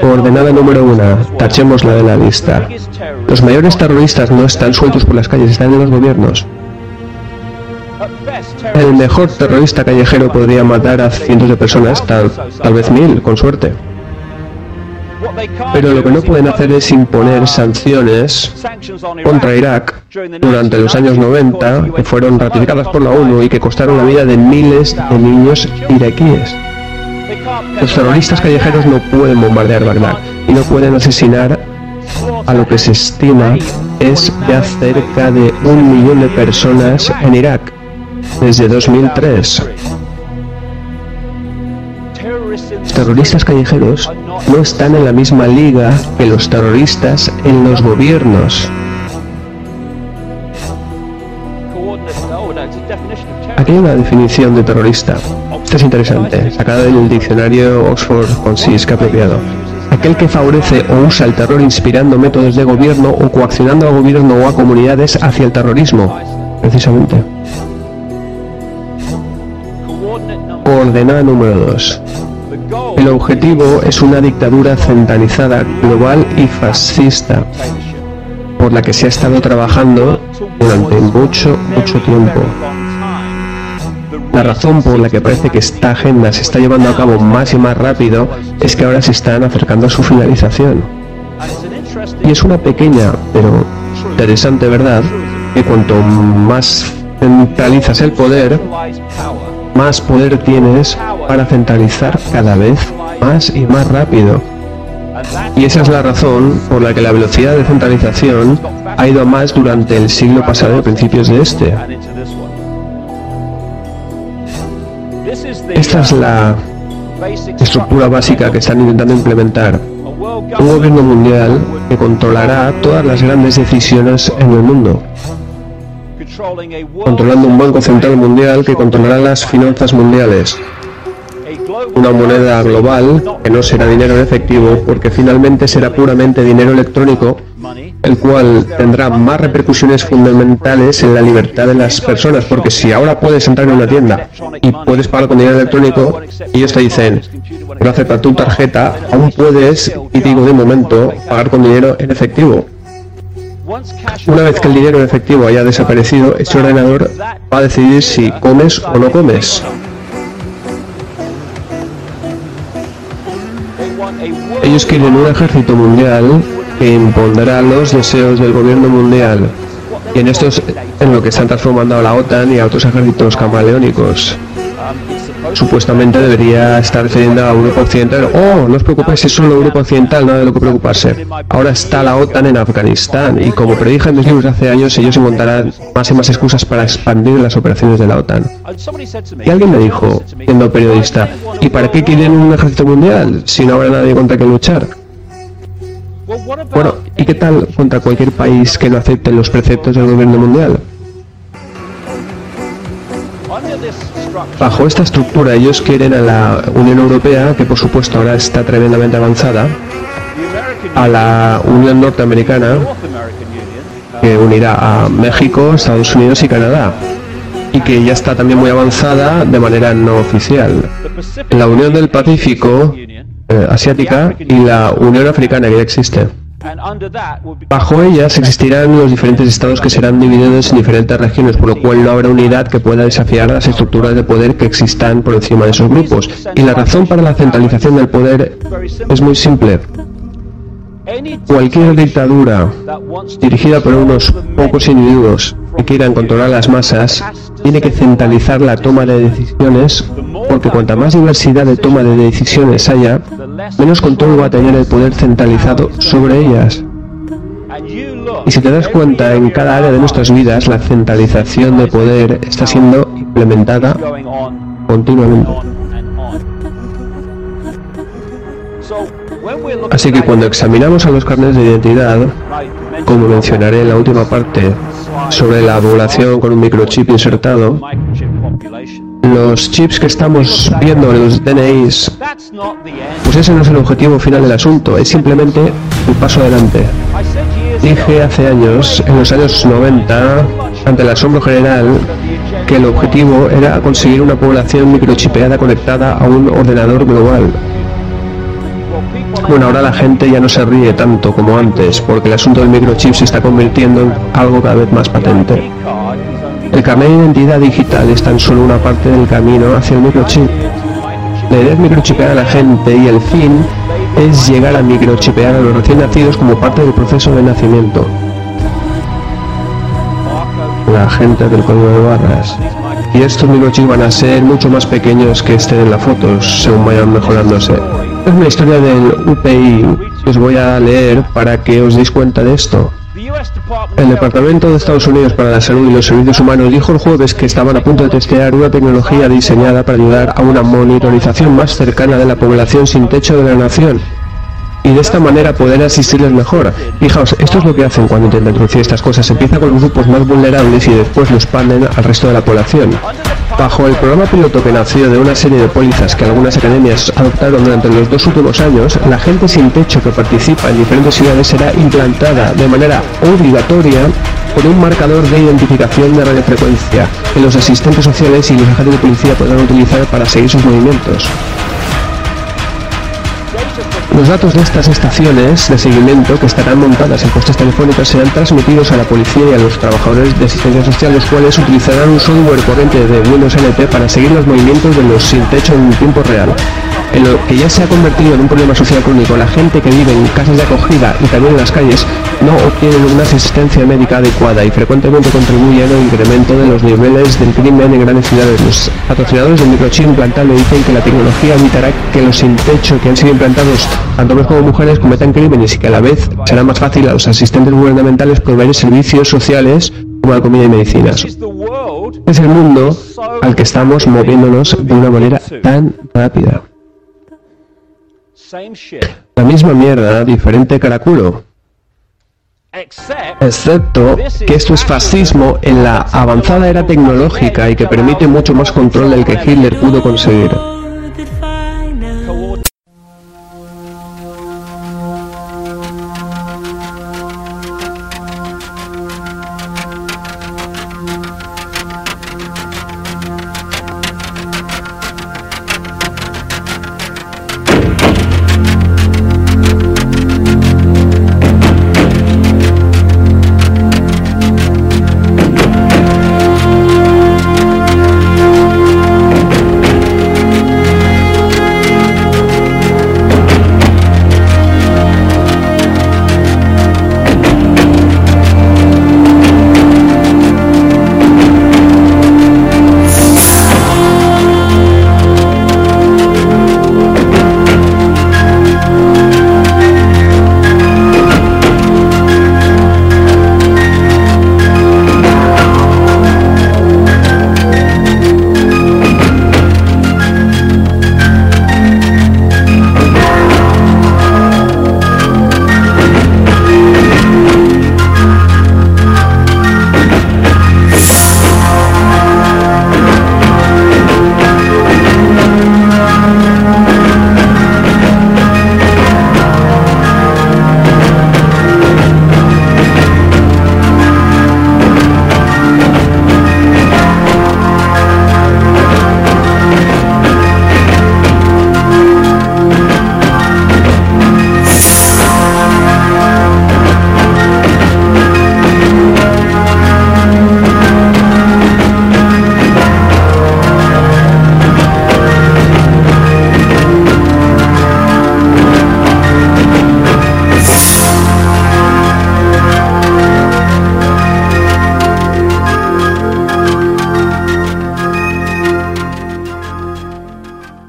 Coordenada número una, tachémosla de la lista. Los mayores terroristas no están sueltos por las calles, están en los gobiernos. El mejor terrorista callejero podría matar a cientos de personas, tal, tal vez mil, con suerte. Pero lo que no pueden hacer es imponer sanciones contra Irak durante los años 90, que fueron ratificadas por la ONU y que costaron la vida de miles de niños iraquíes. Los terroristas callejeros no pueden bombardear Bagdad y no pueden asesinar a lo que se estima es ya cerca de un millón de personas en Irak desde 2003. Los terroristas callejeros no están en la misma liga que los terroristas en los gobiernos. Aquí hay una definición de terrorista. Esto es interesante, sacada del diccionario Oxford que apropiado. Aquel que favorece o usa el terror inspirando métodos de gobierno o coaccionando a gobierno o a comunidades hacia el terrorismo, precisamente. Coordenada número 2. El objetivo es una dictadura centralizada, global y fascista, por la que se ha estado trabajando durante mucho, mucho tiempo. La razón por la que parece que esta agenda se está llevando a cabo más y más rápido es que ahora se están acercando a su finalización. Y es una pequeña, pero interesante verdad, que cuanto más centralizas el poder, más poder tienes para centralizar cada vez más y más rápido. Y esa es la razón por la que la velocidad de centralización ha ido más durante el siglo pasado y principios de este. Esta es la estructura básica que están intentando implementar. Un gobierno mundial que controlará todas las grandes decisiones en el mundo controlando un banco central mundial que controlará las finanzas mundiales. Una moneda global que no será dinero en efectivo porque finalmente será puramente dinero electrónico, el cual tendrá más repercusiones fundamentales en la libertad de las personas, porque si ahora puedes entrar en una tienda y puedes pagar con dinero electrónico, ellos te dicen, no acepta tu tarjeta, aún puedes, y digo de momento, pagar con dinero en efectivo. Una vez que el dinero en efectivo haya desaparecido, ese ordenador va a decidir si comes o no comes. Ellos quieren un ejército mundial que impondrá los deseos del gobierno mundial. Y en esto es en lo que están transformando a la OTAN y a otros ejércitos camaleónicos supuestamente debería estar defendiendo a Europa Occidental. Oh, no os preocupéis, es solo Europa Occidental, nada de lo que preocuparse. Ahora está la OTAN en Afganistán y como predije en mis libros hace años, ellos encontrarán más y más excusas para expandir las operaciones de la OTAN. Y alguien me dijo, siendo periodista, ¿y para qué quieren un ejército mundial si no habrá nadie contra quien luchar? Bueno, ¿y qué tal contra cualquier país que no acepte los preceptos del gobierno mundial? Bajo esta estructura ellos quieren a la Unión Europea, que por supuesto ahora está tremendamente avanzada, a la Unión Norteamericana, que unirá a México, Estados Unidos y Canadá, y que ya está también muy avanzada de manera no oficial. La Unión del Pacífico eh, Asiática y la Unión Africana que ya existe. Bajo ellas existirán los diferentes estados que serán divididos en diferentes regiones, por lo cual no habrá unidad que pueda desafiar las estructuras de poder que existan por encima de esos grupos. Y la razón para la centralización del poder es muy simple. Cualquier dictadura dirigida por unos pocos individuos que quieran controlar las masas tiene que centralizar la toma de decisiones porque cuanta más diversidad de toma de decisiones haya, menos control va a tener el poder centralizado sobre ellas. Y si te das cuenta, en cada área de nuestras vidas la centralización de poder está siendo implementada continuamente. Así que cuando examinamos a los carnes de identidad, como mencionaré en la última parte sobre la población con un microchip insertado, los chips que estamos viendo en los DNIs, pues ese no es el objetivo final del asunto, es simplemente un paso adelante. Dije hace años, en los años 90, ante el asombro general, que el objetivo era conseguir una población microchipeada conectada a un ordenador global. Bueno, ahora la gente ya no se ríe tanto como antes, porque el asunto del microchip se está convirtiendo en algo cada vez más patente. El carnet de identidad digital es tan solo una parte del camino hacia el microchip. La idea es microchipear a la gente y el fin es llegar a microchipear a los recién nacidos como parte del proceso de nacimiento. La gente del código de barras. Y estos microchips van a ser mucho más pequeños que estén en las fotos, según vayan mejorándose. Es una historia del UPI os voy a leer para que os deis cuenta de esto. El Departamento de Estados Unidos para la Salud y los Servicios Humanos dijo el jueves que estaban a punto de testear una tecnología diseñada para ayudar a una monitorización más cercana de la población sin techo de la nación y de esta manera poder asistirles mejor. Fijaos, esto es lo que hacen cuando intentan introducir estas cosas. Empieza con grupos más vulnerables y después los expanden al resto de la población. Bajo el programa piloto que nació de una serie de pólizas que algunas academias adoptaron durante los dos últimos años, la gente sin techo que participa en diferentes ciudades será implantada de manera obligatoria con un marcador de identificación de radiofrecuencia que los asistentes sociales y los agentes de policía podrán utilizar para seguir sus movimientos. Los datos de estas estaciones de seguimiento que estarán montadas en postes telefónicas serán transmitidos a la policía y a los trabajadores de asistencia social, los cuales utilizarán un software corriente de Windows NT para seguir los movimientos de los sin techo en tiempo real en lo que ya se ha convertido en un problema social crónico. La gente que vive en casas de acogida y también en las calles no obtiene una asistencia médica adecuada y frecuentemente contribuye al incremento de los niveles del crimen en grandes ciudades. Los patrocinadores del microchip implantable dicen que la tecnología evitará que los sin techo que han sido implantados, tanto hombres como mujeres, cometan crímenes y que a la vez será más fácil a los asistentes gubernamentales proveer servicios sociales como la comida y medicinas. Es el mundo al que estamos moviéndonos de una manera tan rápida. La misma mierda, diferente caraculo. Excepto que esto es fascismo en la avanzada era tecnológica y que permite mucho más control del que Hitler pudo conseguir.